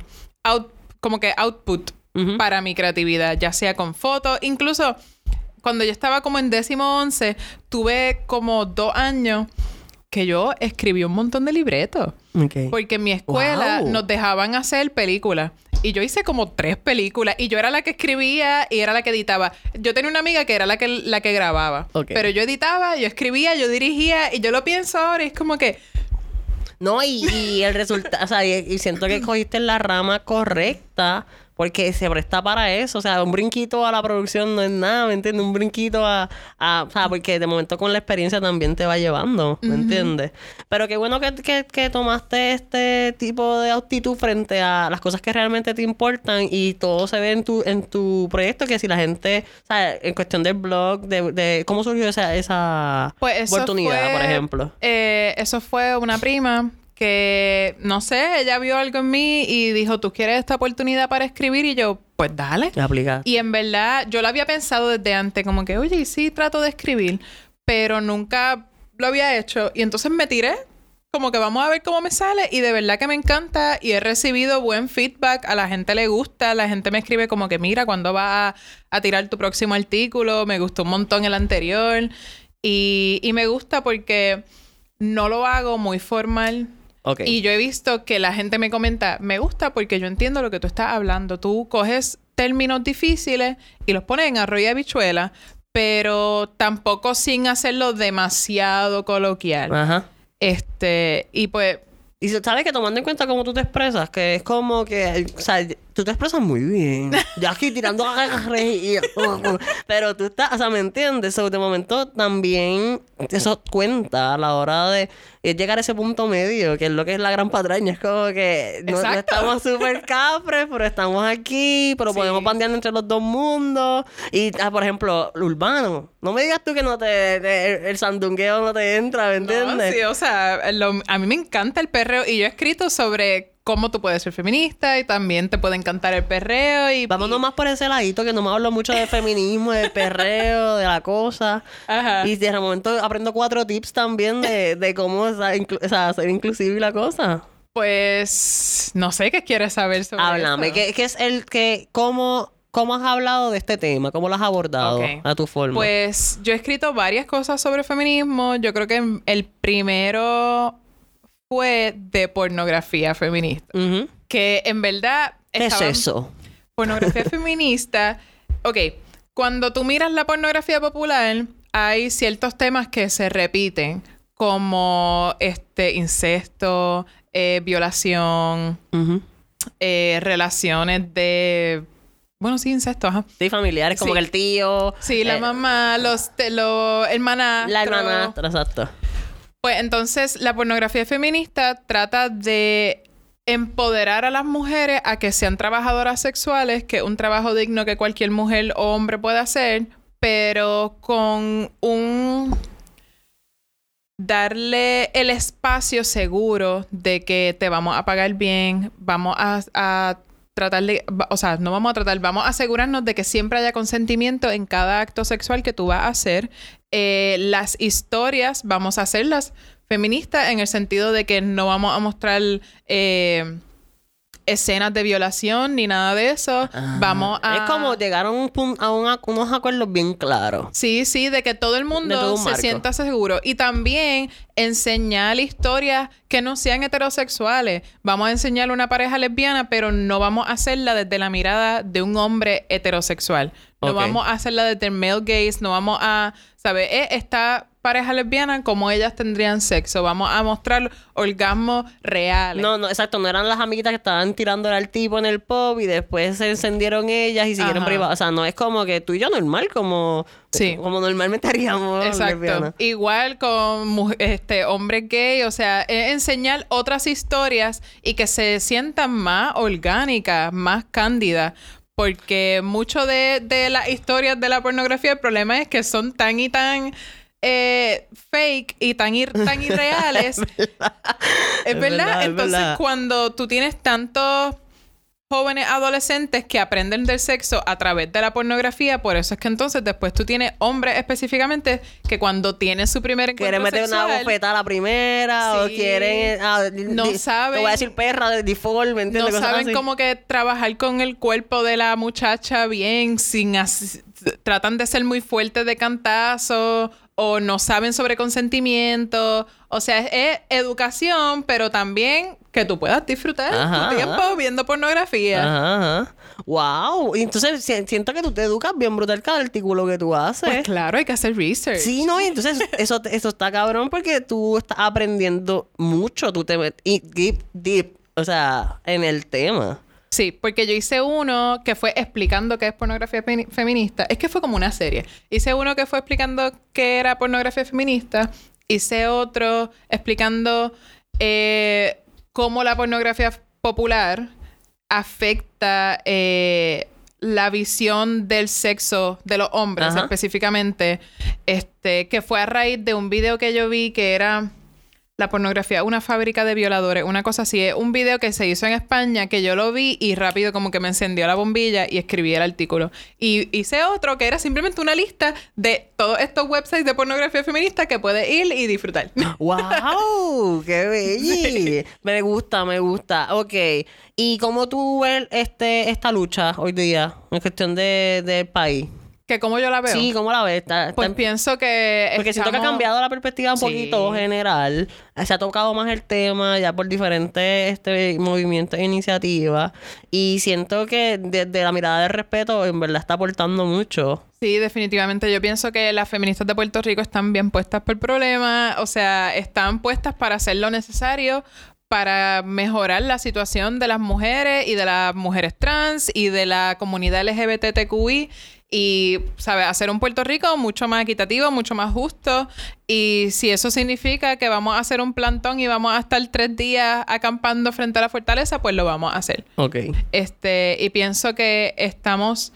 out- como que output para mi creatividad, ya sea con fotos, incluso cuando yo estaba como en décimo once, tuve como dos años que yo escribí un montón de libretos. Porque en mi escuela Wow. nos dejaban hacer películas. Y yo hice como tres películas. Y yo era la que escribía y era la que editaba. Yo tenía una amiga que era la que, la que grababa. Pero yo editaba, yo escribía, yo dirigía. Y yo lo pienso ahora y es como que... No, y, y el resultado, o sea, y, y siento que cogiste la rama correcta porque se presta para eso. O sea, un brinquito a la producción no es nada, ¿me entiendes? Un brinquito a, a- o sea, porque de momento con la experiencia también te va llevando, ¿me entiendes? Pero qué bueno que, que, que tomaste este tipo de actitud frente a las cosas que realmente te importan y todo se ve en tu, en tu proyecto, que si la gente, o sea, en cuestión del blog, de, de cómo surgió esa, esa Pues eso oportunidad, fue- por ejemplo. eh, eso fue una prima que, no sé, ella vio algo en mí y dijo, ¿tú quieres esta oportunidad para escribir? Y yo, pues dale. Y en verdad, yo lo había pensado desde antes, como que, oye, y sí, trato de escribir, pero nunca lo había hecho. Y entonces me tiré, como que vamos a ver cómo me sale, y de verdad que me encanta, y he recibido buen feedback, a la gente le gusta, la gente me escribe como que, mira, ¿cuándo vas a, a tirar tu próximo artículo? Me gustó un montón el anterior, y, y me gusta porque no lo hago muy formal. Y yo he visto que la gente me comenta, me gusta porque yo entiendo lo que tú estás hablando. Tú coges términos difíciles y los pones en arroyo y habichuela, pero tampoco sin hacerlo demasiado coloquial. Ajá. Este, y pues, Y sabes que tomando en cuenta cómo tú te expresas, que es como que, o sea, tú te expresas muy bien. Yo aquí tirando reír. [laughs] Pero tú estás, o sea, ¿me entiendes? So, de momento también eso cuenta a la hora de llegar a ese punto medio, que es lo que es la gran patraña. Es como que no, no estamos súper capres, pero estamos aquí, pero Sí. podemos bandear entre los dos mundos. Y, ah, por ejemplo, lo urbano. No me digas tú que no te, te- el, el sandungueo no te entra, ¿me No, entiendes? sí, o sea, lo- a mí me encanta el perreo y yo he escrito sobre cómo tú puedes ser feminista y también te puede encantar el perreo y... Vámonos y- más por ese ladito que no me hablo mucho de feminismo, de perreo, de la cosa. Ajá. Y de momento aprendo cuatro tips también de, de cómo o sea, inclu- o sea, ser inclusivo y la cosa. Pues no sé qué quieres saber sobre Háblame? ¿qué, qué es el que, cómo, cómo has hablado de este tema? ¿Cómo lo has abordado a tu forma? Pues yo he escrito varias cosas sobre feminismo. Yo creo que el primero fue de pornografía feminista. Que en verdad... ¿Qué es eso? Pornografía [laughs] feminista. Ok, cuando tú miras la pornografía popular, hay ciertos temas que se repiten, como este incesto, eh, violación, eh, relaciones de. Bueno, sí, incesto, ajá. Sí, familiares, como Sí. que el tío. Sí, la eh, mamá, los, los hermanastros. La hermanastra, exacto. Pues entonces la pornografía feminista trata de empoderar a las mujeres a que sean trabajadoras sexuales, que es un trabajo digno que cualquier mujer o hombre puede hacer, pero con un darle el espacio seguro de que te vamos a pagar bien, vamos a, a tratar de, o sea, no vamos a tratar, vamos a asegurarnos de que siempre haya consentimiento en cada acto sexual que tú vas a hacer. Eh, las historias vamos a hacerlas feministas en el sentido de que no vamos a mostrar eh, escenas de violación ni nada de eso. Vamos a... Es como llegar a, un pun- a un ac- unos acuerdos bien claros. Sí, sí, de que todo el todo mundo un se sienta seguro. Y también enseñar historias que no sean heterosexuales. Vamos a enseñar una pareja lesbiana, pero no vamos a hacerla desde la mirada de un hombre heterosexual. No vamos a hacerla desde el male gaze, no vamos a, ¿sabes? Eh, esta pareja lesbiana, como ellas tendrían sexo. Vamos a mostrar orgasmos reales. No, no, exacto. No eran las amiguitas que estaban tirándole al tipo en el pop y después se encendieron ellas y siguieron privadas. O sea, no es como que tú y yo normal, como, Sí. como normalmente haríamos Exacto. Igual con este hombres gay, o sea, es enseñar otras historias y que se sientan más orgánicas, más cándidas. Porque mucho de, de las historias de la pornografía, el problema es que son tan y tan eh, fake y tan, ir- tan [laughs] irreales. es verdad. Es verdad, es Entonces, verdad. cuando tú tienes tantos jóvenes adolescentes que aprenden del sexo a través de la pornografía, por eso es que entonces después tú tienes hombres específicamente que cuando tienen su primer encuentro Quieren meter una bofetada a la primera o quieren... ah, di- No di- Te saben- voy a decir perra, de default, ¿me entiendes? no Cosas saben así. cómo que trabajar con el cuerpo de la muchacha bien, sin tratan de ser muy fuertes de cantazo o no saben sobre consentimiento. O sea, es, educación, pero también que tú puedas disfrutar Ajá, tu tiempo ajá. viendo pornografía. Ajá. Wow. Y entonces si- siento que tú te educas bien brutal cada artículo que tú haces. Pues claro, hay que hacer research. Sí, no, y entonces eso, eso está cabrón porque tú estás aprendiendo mucho, tú te metes deep, deep, o sea, en el tema. Sí, porque yo hice uno que fue explicando qué es pornografía femi- feminista. Es que fue como una serie. Hice uno que fue explicando qué era pornografía feminista. Hice otro explicando eh, cómo la pornografía popular afecta eh, la visión del sexo de los hombres Ajá. específicamente. Este, que fue a raíz de un video que yo vi que era la pornografía, una fábrica de violadores, una cosa así. Es un video que se hizo en España que yo lo vi y rápido como que me encendió la bombilla y escribí el artículo. Y hice otro que era simplemente una lista de todos estos websites de pornografía feminista que puedes ir y disfrutar. [laughs] ¡Wow! ¡Qué bello! Me gusta, me gusta. Ok. ¿Y cómo tú ves este, esta lucha hoy día en cuestión de, del país? Que como yo la veo. Sí, ¿cómo la ves? Está- está pues en- pienso que Porque siento que ha estamos- cambiado la perspectiva un Sí. poquito general. Se ha tocado más el tema ya por diferentes este, movimientos e iniciativas. Y siento que desde la mirada de respeto, en verdad está aportando mucho. Sí, definitivamente. Yo pienso que las feministas de Puerto Rico están bien puestas por el problema. O sea, están puestas para hacer lo necesario para mejorar la situación de las mujeres y de las mujeres trans y de la comunidad LGBTQI y, ¿sabes? Hacer un Puerto Rico mucho más equitativo, mucho más justo. Y si eso significa que vamos a hacer un plantón y vamos a estar tres días acampando frente a la fortaleza, pues lo vamos a hacer. Ok. Este, y pienso que estamos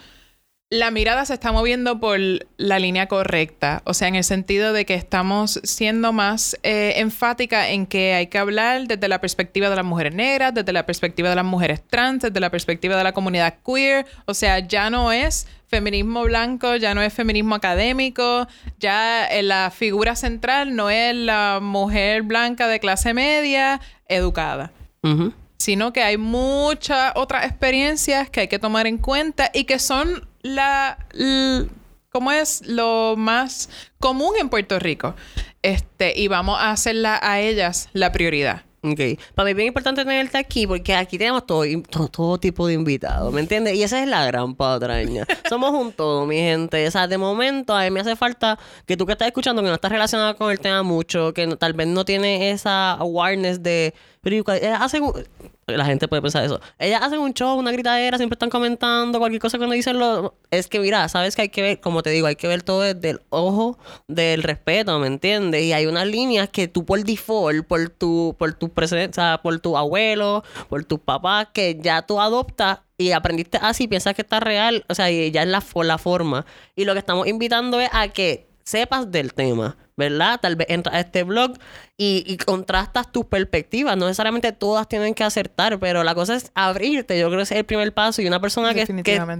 la mirada se está moviendo por la línea correcta, o sea, en el sentido de que estamos siendo más eh, enfática en que hay que hablar desde la perspectiva de las mujeres negras, desde la perspectiva de las mujeres trans, desde la perspectiva de la comunidad queer, o sea, ya no es feminismo blanco, ya no es feminismo académico, ya eh, la figura central no es la mujer blanca de clase media educada. Sino que hay muchas otras experiencias que hay que tomar en cuenta y que son la, ¿cómo es lo más común en Puerto Rico? Este, y vamos a hacerla a ellas la prioridad. Ok. Para mí es bien importante tenerte aquí porque aquí tenemos todo, todo, tipo de invitados, ¿me entiendes? Y esa es la gran patraña. [laughs] Somos un todo, mi gente. O sea, de momento a mí me hace falta que tú que estás escuchando, que no estás relacionado con el tema mucho, que tal vez no tiene esa awareness de... Pero hace la gente puede pensar eso. Ellas hacen un show, una gritadera, siempre están comentando cualquier cosa que uno dicen. Lo... Es que, mira, sabes que hay que ver, como te digo, hay que ver todo desde el ojo del respeto, ¿me entiendes? Y hay unas líneas que tú por default, por tu, por tu presencia, por tu abuelo, por tus papás, que ya tú adoptas y aprendiste así, piensas que está real, o sea, y ya es la, la forma. Y lo que estamos invitando es a que sepas del tema. ¿Verdad? Tal vez entras a este blog y, contrastas tus perspectivas. No necesariamente todas tienen que acertar, pero la cosa es abrirte. Yo creo que ese es el primer paso. Y una persona que,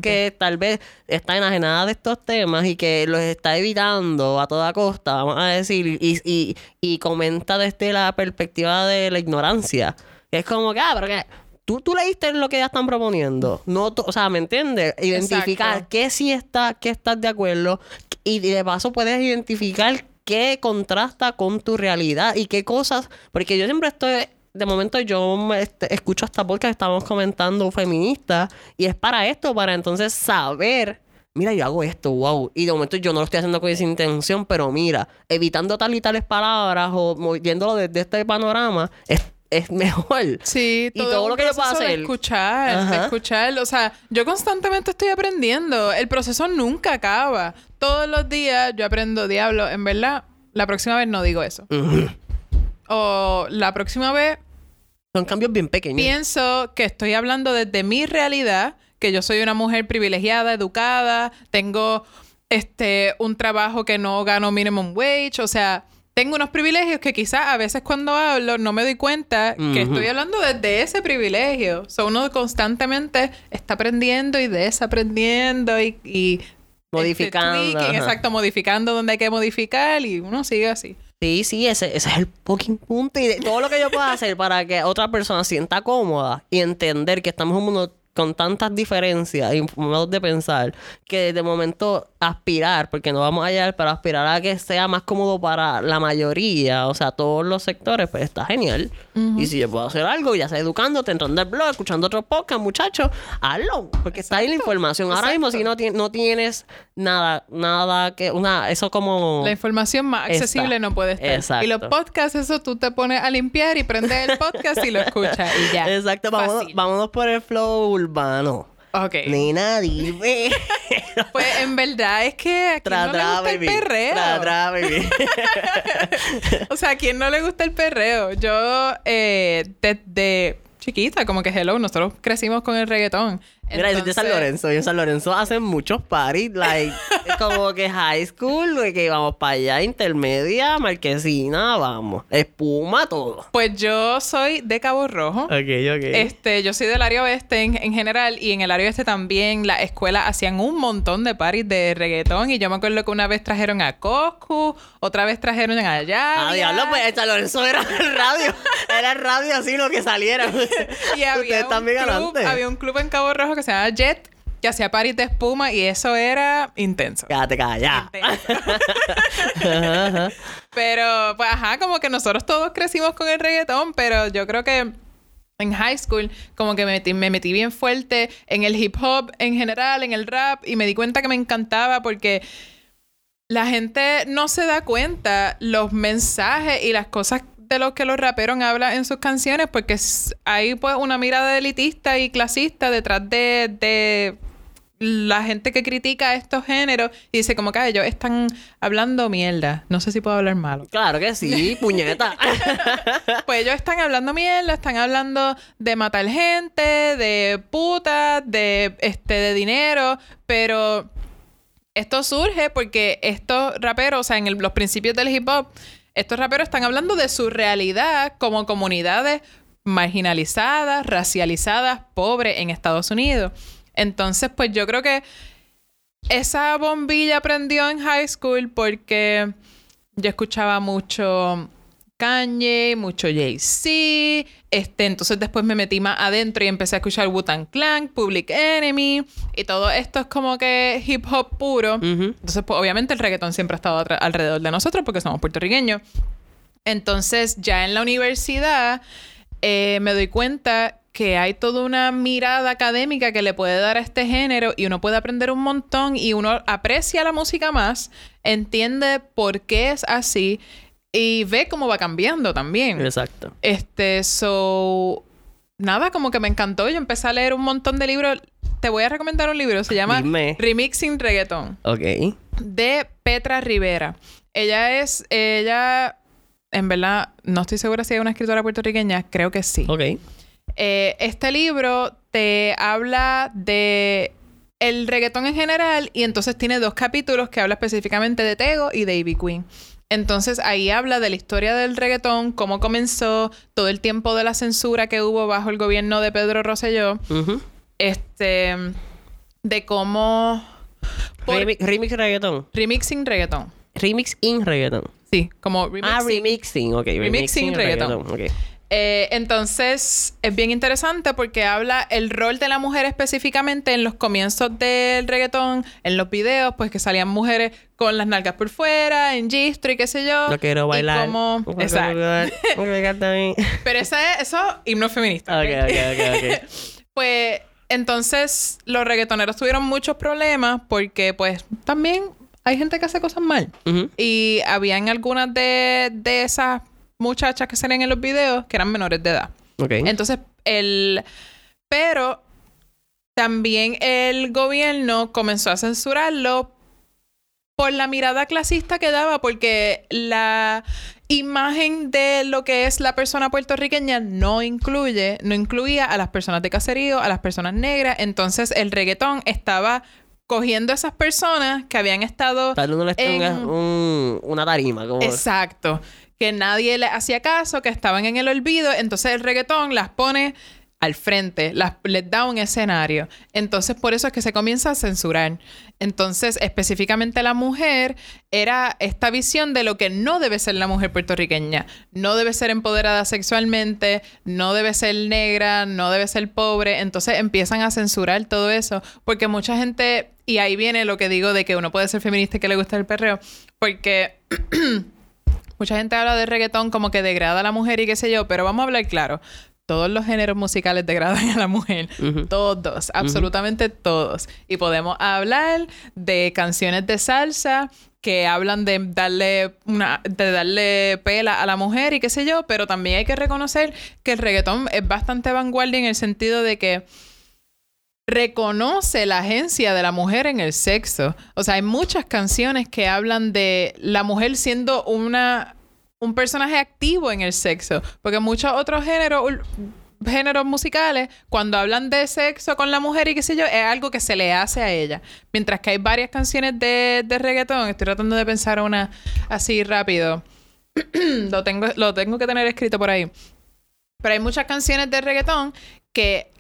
que, tal vez está enajenada de estos temas y que los está evitando a toda costa, vamos a decir, y, y, y comenta desde la perspectiva de la ignorancia. Que es como que, ah, pero que tú, tú leíste lo que ya están proponiendo. No, o sea, ¿me entiendes? Identificar qué sí está, qué estás de acuerdo. Y de paso puedes identificar qué contrasta con tu realidad y qué cosas, porque yo siempre estoy de momento yo me este, escucho hasta porque estamos comentando feminista y es para esto, para entonces saber, mira, yo hago esto, wow, y de momento yo no lo estoy haciendo con esa intención, pero mira, evitando tal y tales palabras o moviéndolo desde este panorama, es es mejor. Sí, todo y todo lo que yo puedo hacer. escuchar, escuchar. O sea, yo constantemente estoy aprendiendo. El proceso nunca acaba. Todos los días yo aprendo, diablo, en verdad, la próxima vez no digo eso. O la próxima vez. Son cambios bien pequeños. Pienso que estoy hablando desde mi realidad, que yo soy una mujer privilegiada, educada, tengo este un trabajo que no gano minimum wage, o sea, tengo unos privilegios que quizás a veces cuando hablo no me doy cuenta que estoy hablando desde ese privilegio. O sea, uno constantemente está aprendiendo y desaprendiendo y, y este, modificando. exacto, modificando donde hay que modificar y uno sigue así. Sí, sí, ese, ese es el fucking punto. Y de, todo lo que yo pueda hacer para que otra persona sienta cómoda y entender que estamos en un mundo con tantas diferencias y modos de pensar que de momento aspirar, porque no vamos a llegar, pero aspirar a que sea más cómodo para la mayoría, o sea, todos los sectores, pues está genial. Y si yo puedo hacer algo, ya sea educándote, entrando al blog, escuchando otro podcast, muchachos, hazlo, porque está ahí la información. Ahora mismo, si no, no tienes nada, nada que, una, eso como... La información más accesible no puede estar. Exacto. Y los podcasts, eso tú te pones a limpiar y prendes el podcast y lo escuchas y ya. [laughs] Exacto, vámonos, vámonos por el flow urbano. Ok. Nena, dime. [laughs] pues en verdad es que a no le gusta el perreo. Tra, [laughs] o sea, a quién no le gusta el perreo. Yo, eh, desde chiquita, como que hello, nosotros crecimos con el reggaetón. Mira, yo soy de San Lorenzo. Y en San Lorenzo hacen muchos parties, like, [laughs] como que high school, que vamos para allá, intermedia, marquesina, vamos. Espuma, todo. Pues yo soy de Cabo Rojo. Ok, ok. Este, yo soy del área oeste en, general y en el área oeste también las escuelas hacían un montón de parties de reggaetón y yo me acuerdo que una vez trajeron a Coscu, otra vez trajeron allá. Ah, diablo, pues en San Lorenzo era el radio. era el radio así lo que saliera. [laughs] y había un, club, había un club en Cabo Rojo que se llama Jet, que hacía paris de espuma y eso era intenso. Quédate callada. [laughs] pero, pues, ajá, como que nosotros todos crecimos con el reggaetón, pero yo creo que en high school como que me metí, me metí bien fuerte en el hip hop en general, en el rap, y me di cuenta que me encantaba porque la gente no se da cuenta los mensajes y las cosas de lo que los raperos hablan en sus canciones, porque hay pues una mirada elitista y clasista detrás de, de la gente que critica estos géneros y dice como que "Ay, ellos están hablando mierda. No sé si puedo hablar malo. Claro que sí, [laughs] puñeta. [laughs] Pues ellos están hablando mierda, están hablando de matar gente, de putas, de este de dinero, pero esto surge porque estos raperos, o sea, en el- los principios del hip hop, estos raperos están hablando de su realidad como comunidades marginalizadas, racializadas, pobres en Estados Unidos. Entonces, pues yo creo que esa bombilla prendió en high school porque yo escuchaba mucho Kanye, mucho Jay-Z. Este, entonces después me metí más adentro y empecé a escuchar Wu-Tang Clan, Public Enemy. Y todo esto es como que hip hop puro. Entonces, pues obviamente el reggaetón siempre ha estado alrededor de nosotros porque somos puertorriqueños. Entonces, ya en la universidad eh, me doy cuenta que hay toda una mirada académica que le puede dar a este género y uno puede aprender un montón y uno aprecia la música más, entiende por qué es así y ve cómo va cambiando también. Exacto. Este, so. Nada, como que me encantó. Yo empecé a leer un montón de libros. Te voy a recomendar un libro. Se llama Dime. Remixing Reggaeton Ok. de Petra Rivera. Ella es, ella, en verdad, no estoy segura si es una escritora puertorriqueña, creo que sí. Ok. Eh, este libro te habla de el reggaetón en general y entonces tiene dos capítulos que habla específicamente de Tego y de Ivy Queen. Entonces ahí habla de la historia del reggaetón, cómo comenzó, todo el tiempo de la censura que hubo bajo el gobierno de Pedro Rosselló, este, de cómo... por- Remix, remix reggaeton. remixing reggaetón. Remix in reggaeton. Sí, como remixing. Ah, remixing. Ok. Remixing reggaeton. Ok. Eh, entonces, es bien interesante porque habla el rol de la mujer específicamente en los comienzos del reggaetón, en los videos, pues que salían mujeres con las nalgas por fuera, en gistro y qué sé yo. No quiero bailar. quiero Exacto. quiero bailar a mí. Pero esa es, eso, himno feminista. Ok, ¿ok? ok, ok, ok. [laughs] Pues entonces los reggaetoneros tuvieron muchos problemas porque pues también hay gente que hace cosas mal. Y habían algunas de, de esas muchachas que salían en los videos que eran menores de edad. Ok. Entonces, el... Pero también el gobierno comenzó a censurarlo por la mirada clasista que daba, porque la imagen de lo que es la persona puertorriqueña no incluye, no incluía a las personas de caserío, a las personas negras. Entonces, el reggaetón estaba cogiendo a esas personas que habían estado vez no les tenga en- un- una tarima. Como... Exacto. Que nadie le hacía caso, que estaban en el olvido. Entonces el reggaetón las pone al frente, las, les da un escenario. Entonces por eso es que se comienza a censurar. Entonces específicamente la mujer era esta visión de lo que no debe ser la mujer puertorriqueña. No debe ser empoderada sexualmente, no debe ser negra, no debe ser pobre. Entonces empiezan a censurar todo eso porque mucha gente, y ahí viene lo que digo de que uno puede ser feminista y que le gusta el perreo, porque... [clears throat] Mucha gente habla de reggaetón como que degrada a la mujer y qué sé yo, pero vamos a hablar claro. Todos los géneros musicales degradan a la mujer. Todos, absolutamente todos. Y podemos hablar de canciones de salsa que hablan de darle una de darle pela a la mujer y qué sé yo, pero también hay que reconocer que el reggaetón es bastante vanguardia en el sentido de que reconoce la agencia de la mujer en el sexo. O sea, hay muchas canciones que hablan de la mujer siendo una un personaje activo en el sexo, porque muchos otros géneros musicales cuando hablan de sexo con la mujer y qué sé yo, es algo que se le hace a ella. Mientras que hay varias canciones de, de reggaetón, estoy tratando de pensar una así rápido. [clears throat] lo tengo lo tengo que tener escrito por ahí. Pero hay muchas canciones de reggaetón que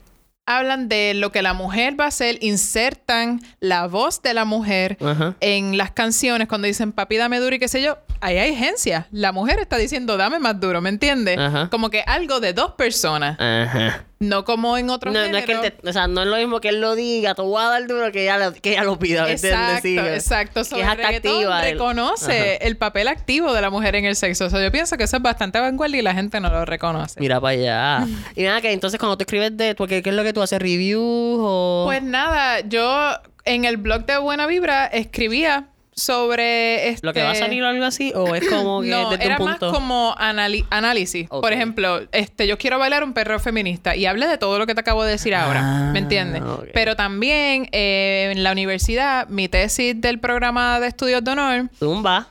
hablan de lo que la mujer va a hacer, insertan la voz de la mujer Ajá. en las canciones cuando dicen papi dame duro y qué sé yo, ahí hay agencia. La mujer está diciendo dame más duro, ¿me entiendes? Ajá. Como que algo de dos personas, Ajá. no como en otros No, no es que te- o sea, no es lo mismo que él lo diga, te voy a dar duro que ella lo, que ella lo pida. Exacto, Sí, exacto. So, es el hasta reggaetón activa reconoce el papel activo de la mujer en el sexo. O sea, yo pienso que eso es bastante vanguardia y la gente no lo reconoce. Mira para allá. [laughs] y nada, que entonces cuando tú escribes de... ¿Qué es lo que tú haces? ¿Reviews o...? Pues nada, yo en el blog de Buena Vibra escribía sobre este... ¿Lo que va a salir o algo así? ¿O es como [clears throat] que no, desde era un más como análisis. Por ejemplo, este, yo quiero bailar un perro feminista y hable de todo lo que te acabo de decir ahora. Ah, ¿Me entiendes? Pero también eh, en la universidad, mi tesis del programa de estudios de honor Zumba.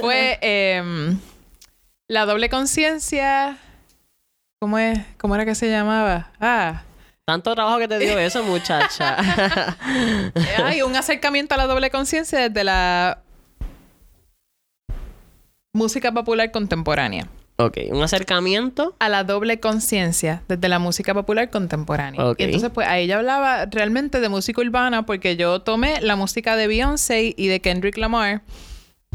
fue em, la doble conciencia. ¿Cómo es? ¿Cómo era que se llamaba? Ah. Tanto trabajo que te dio eso, [laughs] muchacha. Hay un acercamiento a la doble conciencia desde la música popular contemporánea. ok, un acercamiento. A la doble conciencia desde la música popular contemporánea. Ok. Y entonces, pues, ahí ella hablaba realmente de música urbana porque yo tomé la música de Beyoncé y de Kendrick Lamar.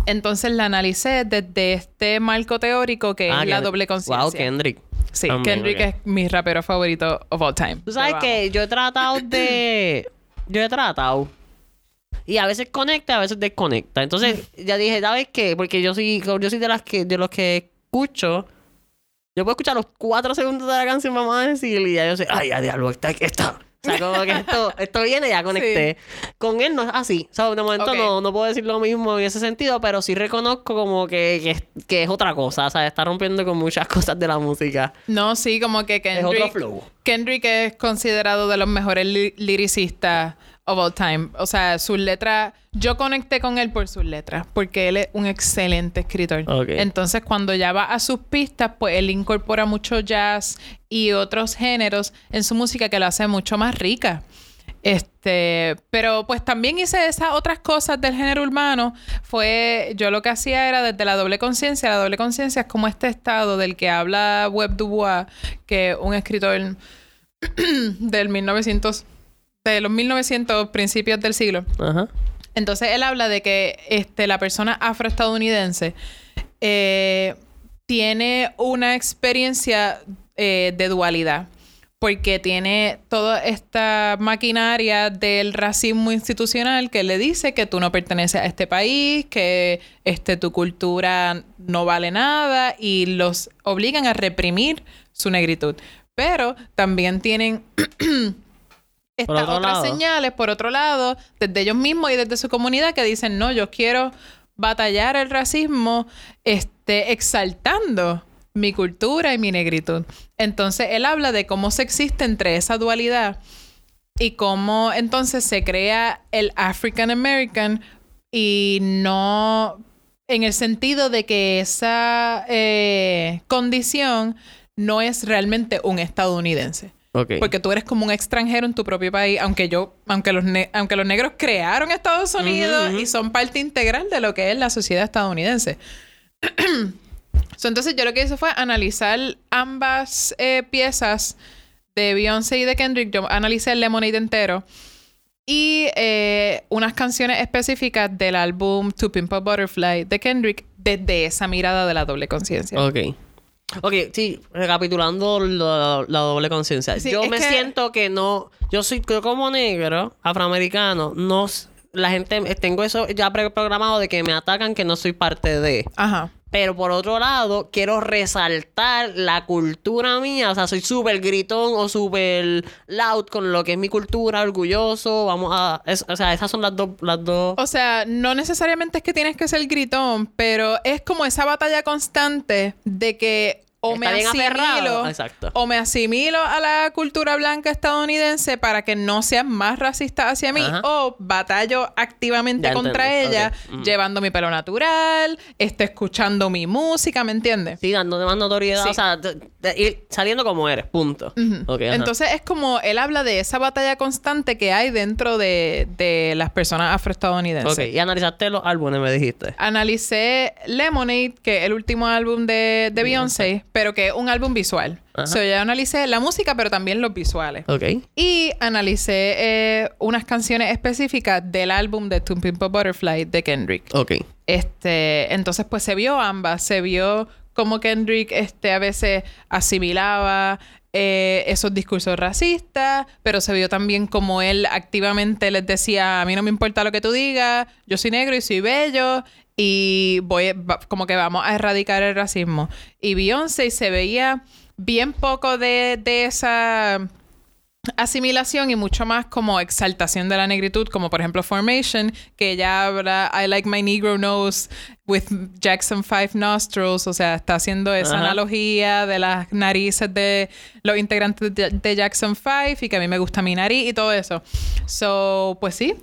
Entonces la analicé desde este marco teórico que Ah, es la doble conciencia. Wow, Kendrick. Sí, También, Kendrick es mi rapero favorito of all time. Tú sabes que yo he tratado de. Yo he tratado. Y a veces conecta, a veces desconecta. Entonces, ya dije, ¿sabes qué? Porque yo soy, yo soy de las que, de los que escucho. Yo puedo escuchar los cuatro segundos de la canción, vamos a decir, y ya yo sé, ay, ya diablo, está, está. O sea, como que esto, [laughs] esto viene, ya conecté. Con él no es así. O sea, de momento no, no puedo decir lo mismo en ese sentido, pero sí reconozco como que, que, es- que es otra cosa. O sea, está rompiendo con muchas [laughs] cosas de la música. No, sí, como que Es otro Kendrick... flow. Kendrick es considerado de los mejores li- lyricistas of all time. O sea, sus letras... Yo conecté con él por sus letras. Porque él es un excelente escritor. Entonces, cuando ya va a sus pistas, pues él incorpora mucho jazz y otros géneros en su música que lo hace mucho más rica. Este, pero pues también hice esas otras cosas del género urbano. Fue, yo lo que hacía era desde la doble conciencia. La doble conciencia es como este estado del que habla Webb Dubois, que es un escritor [clears throat] del 1900, de los 1900 principios del siglo. Ajá. Entonces él habla de que este, la persona afroestadounidense eh, tiene una experiencia eh, de dualidad. Porque tiene toda esta maquinaria del racismo institucional que le dice que tú no perteneces a este país, que este, tu cultura no vale nada y los obligan a reprimir su negritud. Pero también tienen [clears throat] estas otras lado. señales, por otro lado, desde ellos mismos y desde su comunidad que dicen, no, yo quiero batallar el racismo este, exaltando mi cultura y mi negritud. Entonces, él habla de cómo se existe entre esa dualidad y cómo entonces se crea el African American y no en el sentido de que esa eh, condición no es realmente un estadounidense. Porque tú eres como un extranjero en tu propio país, aunque yo, aunque los, ne- aunque los negros crearon Estados Unidos y son parte integral de lo que es la sociedad estadounidense. [clears throat] So, entonces yo lo que hice fue analizar ambas eh, piezas de Beyoncé y de Kendrick. Yo analicé el Lemonade entero y eh, unas canciones específicas del álbum To Pimp a Butterfly de Kendrick desde esa mirada de la doble conciencia. Ok. Ok, sí, recapitulando la doble conciencia. Sí, yo me que- siento que no. Yo soy yo como negro, afroamericano, no. La gente, tengo eso ya preprogramado de que me atacan que no soy parte de. Ajá. Pero por otro lado, quiero resaltar la cultura mía. O sea, soy súper gritón o súper loud con lo que es mi cultura, orgulloso. Vamos a. es- o sea, esas son las dos. Las dos. O sea, no necesariamente es que tienes que ser gritón, pero es como esa batalla constante de que o me asimilo Exacto. o me asimilo a la cultura blanca estadounidense para que no sean más racistas hacia mí Ajá. o batallo activamente Ya contra entendí. ella. Mm. llevando mi pelo natural, este, escuchando mi música, ¿me entiendes? Sí, dándote más notoriedad. Sí. O sea, ir saliendo como eres. Punto. Entonces es como él habla de esa batalla constante que hay dentro de, de las personas afroestadounidenses. Ok, y analizaste los álbumes, me dijiste. Analicé Lemonade, que es el último álbum de, de Beyoncé, pero que es un álbum visual. Ajá. So, yo analicé la música, pero también los visuales. Ok. Y analicé eh, unas canciones específicas del álbum de To Pimp Butterfly de Kendrick. Ok. Este, entonces, pues se vio ambas. Se vio como Kendrick este, a veces asimilaba eh, esos discursos racistas, pero se vio también como él activamente les decía, a mí no me importa lo que tú digas, yo soy negro y soy bello y voy, como que vamos a erradicar el racismo. Y Beyoncé se veía bien poco de, de esa asimilación y mucho más como exaltación de la negritud, como por ejemplo Formation, que ella habla I like my Negro nose with Jackson Five nostrils, o sea, está haciendo esa analogía de las narices de los integrantes de, de Jackson Five y que a mí me gusta mi nariz y todo eso. So, pues sí.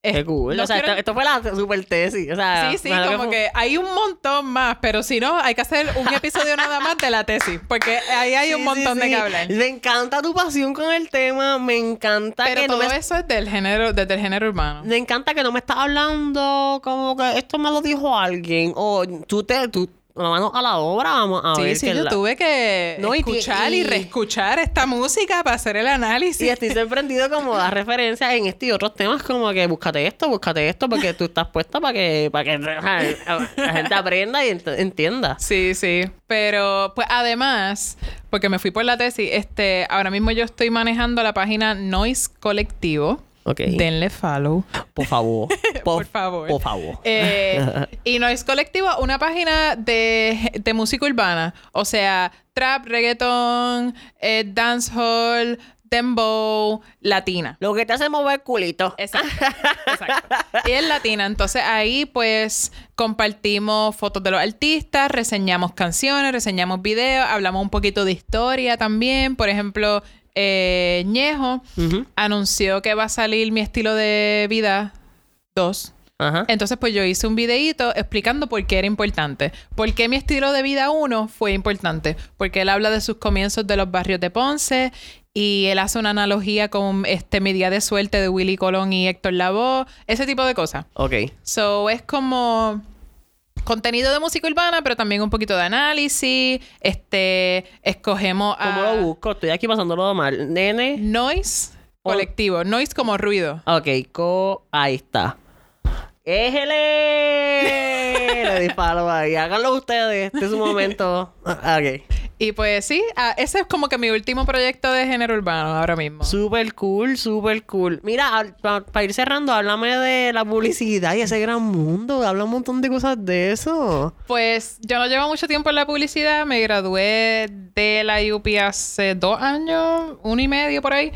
Qué cool. no o sea, quiero- esto, esto fue la super tesis. O sea, Sí, sí, como que hay un montón más, pero si no, hay que hacer un [laughs] episodio nada más de la tesis, porque ahí hay un montón sí, de sí. que hablar. Me encanta tu pasión con el tema. Me encanta Pero que no todo me... eso es del género, desde el género urbano. Me encanta que no me estás hablando como que esto me lo dijo alguien. O tú te... Tú, la mano a la obra, vamos a Sí, ver sí, qué yo la- tuve que No, escuchar y... y- reescuchar esta música para hacer el análisis. Y estoy sorprendido como da referencias en este y otros temas como que búscate esto, búscate esto, porque tú estás puesta para que, para que la gente aprenda y ent- entienda. Sí, sí. Pero, pues además, porque me fui por la tesis, este, ahora mismo yo estoy manejando la página Noise Colectivo. Denle follow. Por favor. [laughs] Por favor. Por favor. Eh, y Noise Colectivo, una página de, de música urbana. O sea, trap, reggaeton, eh, dancehall, dembow, latina. Lo que te hace mover culito. Exacto. [laughs] Exacto. Y es latina. Entonces ahí pues compartimos fotos de los artistas, reseñamos canciones, reseñamos videos, hablamos un poquito de historia también. Por ejemplo, eh, Ñejo anunció que va a salir mi estilo de vida 2. Ajá. Entonces, pues yo hice un videíto explicando por qué era importante. Por qué mi estilo de vida 1 fue importante. Porque él habla de sus comienzos de los barrios de Ponce y él hace una analogía con este mi día de suerte de Willy Colón y Héctor Lavoe, ese tipo de cosas. Ok. So, es como contenido de música urbana, pero también un poquito de análisis. Este, escogemos a ¿Cómo lo busco? Estoy aquí pasándolo mal. Nene. Noise Oh. colectivo. Noise como ruido. Ok, co... ahí está. ¡Éjele! [laughs] Le disparo ahí. Háganlo ustedes. Este es su momento. [laughs] Ok. Y pues sí, ah, ese es como que mi último proyecto de género urbano ahora mismo. Súper cool, súper cool. Mira, para ir cerrando, háblame de la publicidad y ese gran mundo. Habla un montón de cosas de eso. Pues yo no llevo mucho tiempo en la publicidad. Me gradué de la IUP hace dos años, uno y medio por ahí.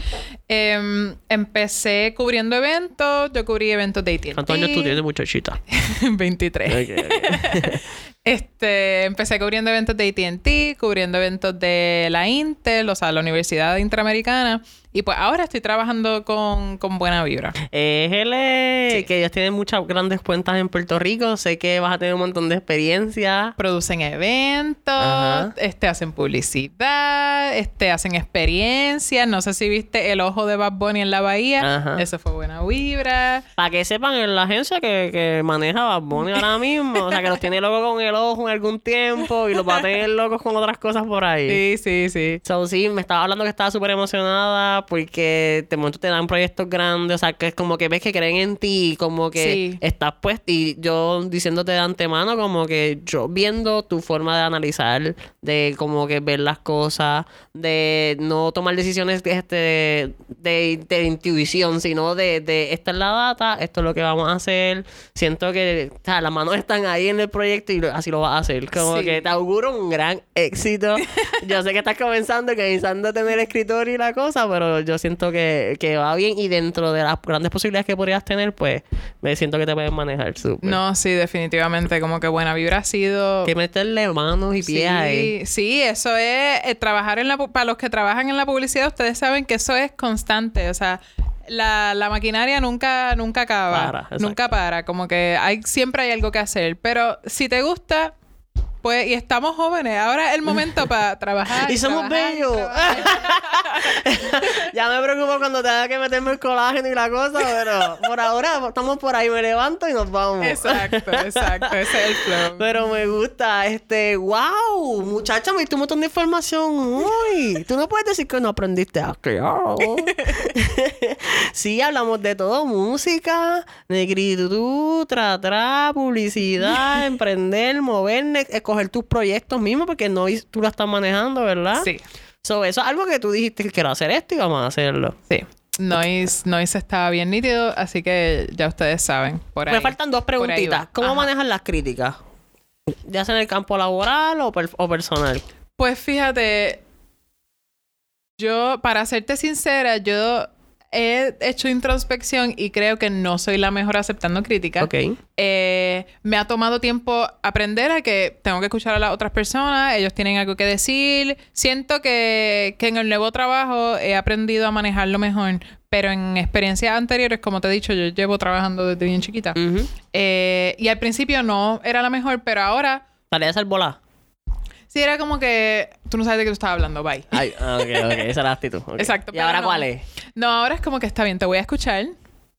Em, empecé cubriendo eventos. Yo cubrí eventos de AT&T. ¿Cuántos años tú tienes, muchachita? [laughs] 23. Ok, ok. [laughs] Este, empecé cubriendo eventos de AT&T, cubriendo eventos de la Intel, o sea, la Universidad Interamericana. Y pues ahora estoy trabajando con, con Buena Vibra. Éjele, Sí. que ellos tienen muchas grandes cuentas en Puerto Rico. Sé que vas a tener un montón de experiencia. Producen eventos, Ajá. este, hacen publicidad, este, hacen experiencias. No sé si viste el ojo de Bad Bunny en la bahía. Ajá. Eso fue Buena Vibra. Para que sepan, en la agencia que, que maneja Bad Bunny ahora [laughs] mismo. o sea, que los tiene locos con el ojo en algún tiempo y los va a tener locos con otras cosas por ahí. Sí, sí, sí. So, sí, me estaba hablando que estaba súper emocionada porque de momento te dan proyectos grandes, o sea, que es como que ves que creen en ti, como que Sí. estás puesta y yo diciéndote de antemano como que yo viendo tu forma de analizar, de como que ver las cosas, de no tomar decisiones este, de, de intuición, sino de, de esta es la data, esto es lo que vamos a hacer. Siento que o sea, las manos están ahí en el proyecto y así lo vas a hacer. Como Sí. que te auguro un gran éxito. [laughs] yo sé que estás comenzando, que pensando a tener escritorio y la cosa, pero yo siento que, que va bien y dentro de las grandes posibilidades que podrías tener, pues me siento que te puedes manejar súper. No, sí, definitivamente. Como que Buena Vibra ha sido... Que meterle manos y pies ahí. Sí, sí, eso es eh, trabajar en la para los que trabajan en la publicidad, ustedes saben que eso es constante, o sea, la, la maquinaria nunca nunca acaba, Para, nunca para, como que hay siempre hay algo que hacer, pero si te gusta pues y estamos jóvenes, ahora es el momento para [laughs] trabajar. Y somos trabajar, bellos. [laughs] ya me preocupo cuando tenga que meterme el colágeno y la cosa, pero por ahora estamos por ahí, me levanto y nos vamos. exacto, exacto, ese es el flow. Pero me gusta, este, wow, muchacha, me diste un montón de información hoy. Tú no puedes decir que no aprendiste a crear. [laughs] sí, hablamos de todo, música, negritud, tra, tra, publicidad, emprender, mover, escoger tus proyectos mismos, porque no is- tú la estás manejando, ¿verdad? Sí, So, eso es algo que tú dijiste que quiero hacer esto y vamos a hacerlo. sí. Noise, Noise estaba bien nítido, así que ya ustedes saben. Por ahí. Me faltan dos preguntitas. ¿Cómo Ajá. manejas las críticas? ¿Ya sea en el campo laboral o, per- o personal? Pues fíjate, Yo, para serte sincera, yo he hecho introspección y creo que no soy la mejor aceptando críticas. Ok. Eh, me ha tomado tiempo aprender a que tengo que escuchar a las otras personas, ellos tienen algo que decir. Siento que, que en el nuevo trabajo he aprendido a manejarlo mejor, pero en experiencias anteriores, como te he dicho, yo llevo trabajando desde bien chiquita. Ujú. Eh, y al principio no era la mejor, pero ahora Tarea de salvola. Sí era como que tú no sabes de qué tú estás hablando, bye. Ay, ah, ok, ok. Esa es la actitud. ok. Exacto, ¿Y ahora no. cuál es? No, ahora es como que está bien, te voy a escuchar.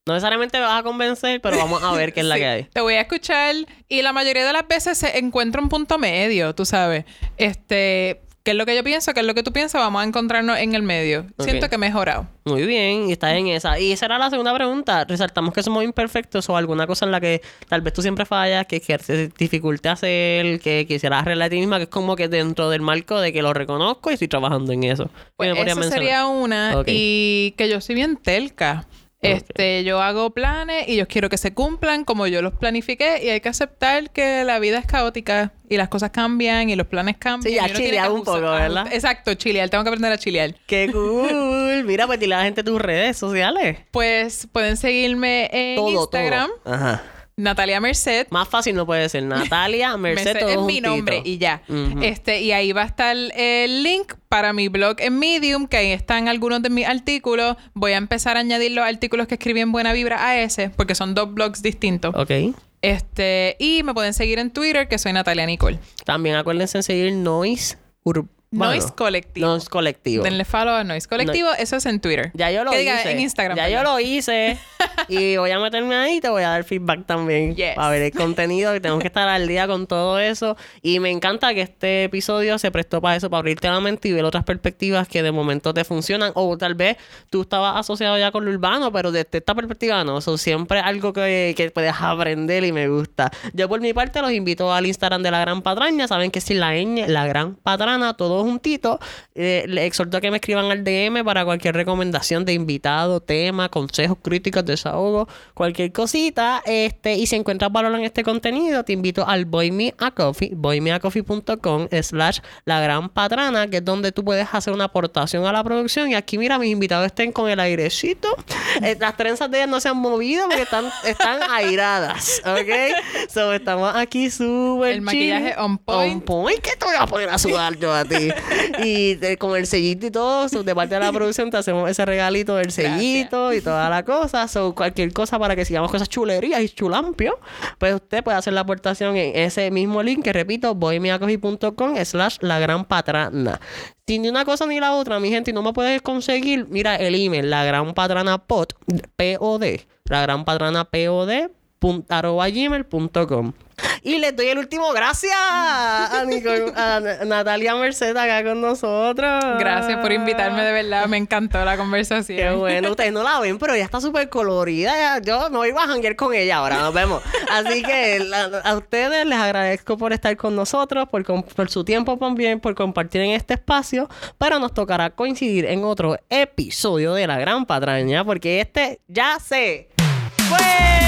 No necesariamente me vas a convencer, pero vamos a ver qué es la [laughs] Sí, que hay. Te voy a escuchar y la mayoría de las veces se encuentra un punto medio, tú sabes. Este, ¿qué es lo que yo pienso? ¿Qué es lo que tú piensas? Vamos a encontrarnos en el medio. Siento que he mejorado. Muy bien, y estás en esa. Y esa era la segunda pregunta. Resaltamos que somos imperfectos o alguna cosa en la que tal vez tú siempre fallas, que, que te dificulte hacer, que quisieras arreglar a ti misma, que es como que dentro del marco de que lo reconozco y estoy trabajando en eso. ¿Qué Pues esa mencionar? sería una. Y que yo soy bien telca. Este, yo hago planes y yo quiero que se cumplan como yo los planifiqué y hay que aceptar que la vida es caótica y las cosas cambian y los planes cambian. Sí, tiene chilear un poco, ¿verdad? Exacto, chilear. Tengo que aprender a chilear. ¡Qué [laughs] cool! Mira, pues dile a la gente tus redes sociales. Pues pueden seguirme en Todo, Instagram, todo. Ajá. Natalia Merced. Más fácil no puede ser. Natalia [laughs] Merced, Merced todo es mi nombre y ya. Este, y ahí va a estar el link para mi blog en Medium, que ahí están algunos de mis artículos. Voy a empezar a añadir los artículos que escribí en Buena Vibra a ese, porque son dos blogs distintos. Ok. Este, y me pueden seguir en Twitter, que soy Natalia Nicole. También acuérdense en seguir Noise Urbano. Noise Colectivo. Noise Colectivo. Denle follow a Noise Colectivo, eso es en Twitter. Ya yo lo Que hice. diga en Instagram. Ya perdón. yo lo hice. [laughs] y voy a meterme ahí y te voy a dar feedback también. Yes. Para ver el contenido. Y tenemos que estar al día con todo eso. Y me encanta que este episodio se prestó para eso, para abrirte la mente y ver otras perspectivas que de momento te funcionan. O tal vez tú estabas asociado ya con lo urbano, pero desde esta perspectiva no. Eso siempre es algo que, que puedes aprender y me gusta. Yo por mi parte los invito al Instagram de La Gran Patraña. Saben que si la ñ, La Gran Patrana, todo juntito. Eh, le exhorto a que me escriban al DM para cualquier recomendación de invitado, tema, consejos, críticas, desahogo, cualquier cosita. Este, y si encuentras valor en este contenido, te invito al Boy Me a Coffee, boymeacoffee.com slash la gran patrana, que es donde tú puedes hacer una aportación a la producción. Y aquí, mira, mis invitados estén con el airecito. Eh, las trenzas de ellas no se han movido porque están, están [laughs] airadas, ¿ok? So, estamos aquí súper El maquillaje on point. On point. ¿Qué te voy a poner a sudar yo a ti? [laughs] y con el sellito y todo, so, de parte de la producción te hacemos ese regalito del sellito y toda la cosa. So, cualquier cosa para que sigamos con esas chulerías y chulampio, pues usted puede hacer la aportación en ese mismo link que repito, boymeacoffee.com slash la gran patrana. Sin ni una cosa ni la otra, mi gente, y no me puedes conseguir, mira el email, la gran patrana pod, P-O-D, la gran patrana P-O-D, gmail.com. Y les doy el último gracias a, Nicole- a Na- Natalia Merced acá con nosotros. Gracias por invitarme, de verdad. Me encantó la conversación. Qué bueno, ustedes no la ven, pero ella está súper colorida. Yo me voy a janguear con ella ahora, nos vemos. Así que la- a ustedes les agradezco por estar con nosotros, por, por su tiempo también, por compartir en este espacio. Pero nos tocará coincidir en otro episodio de La Gran Patraña, porque este ya se fue.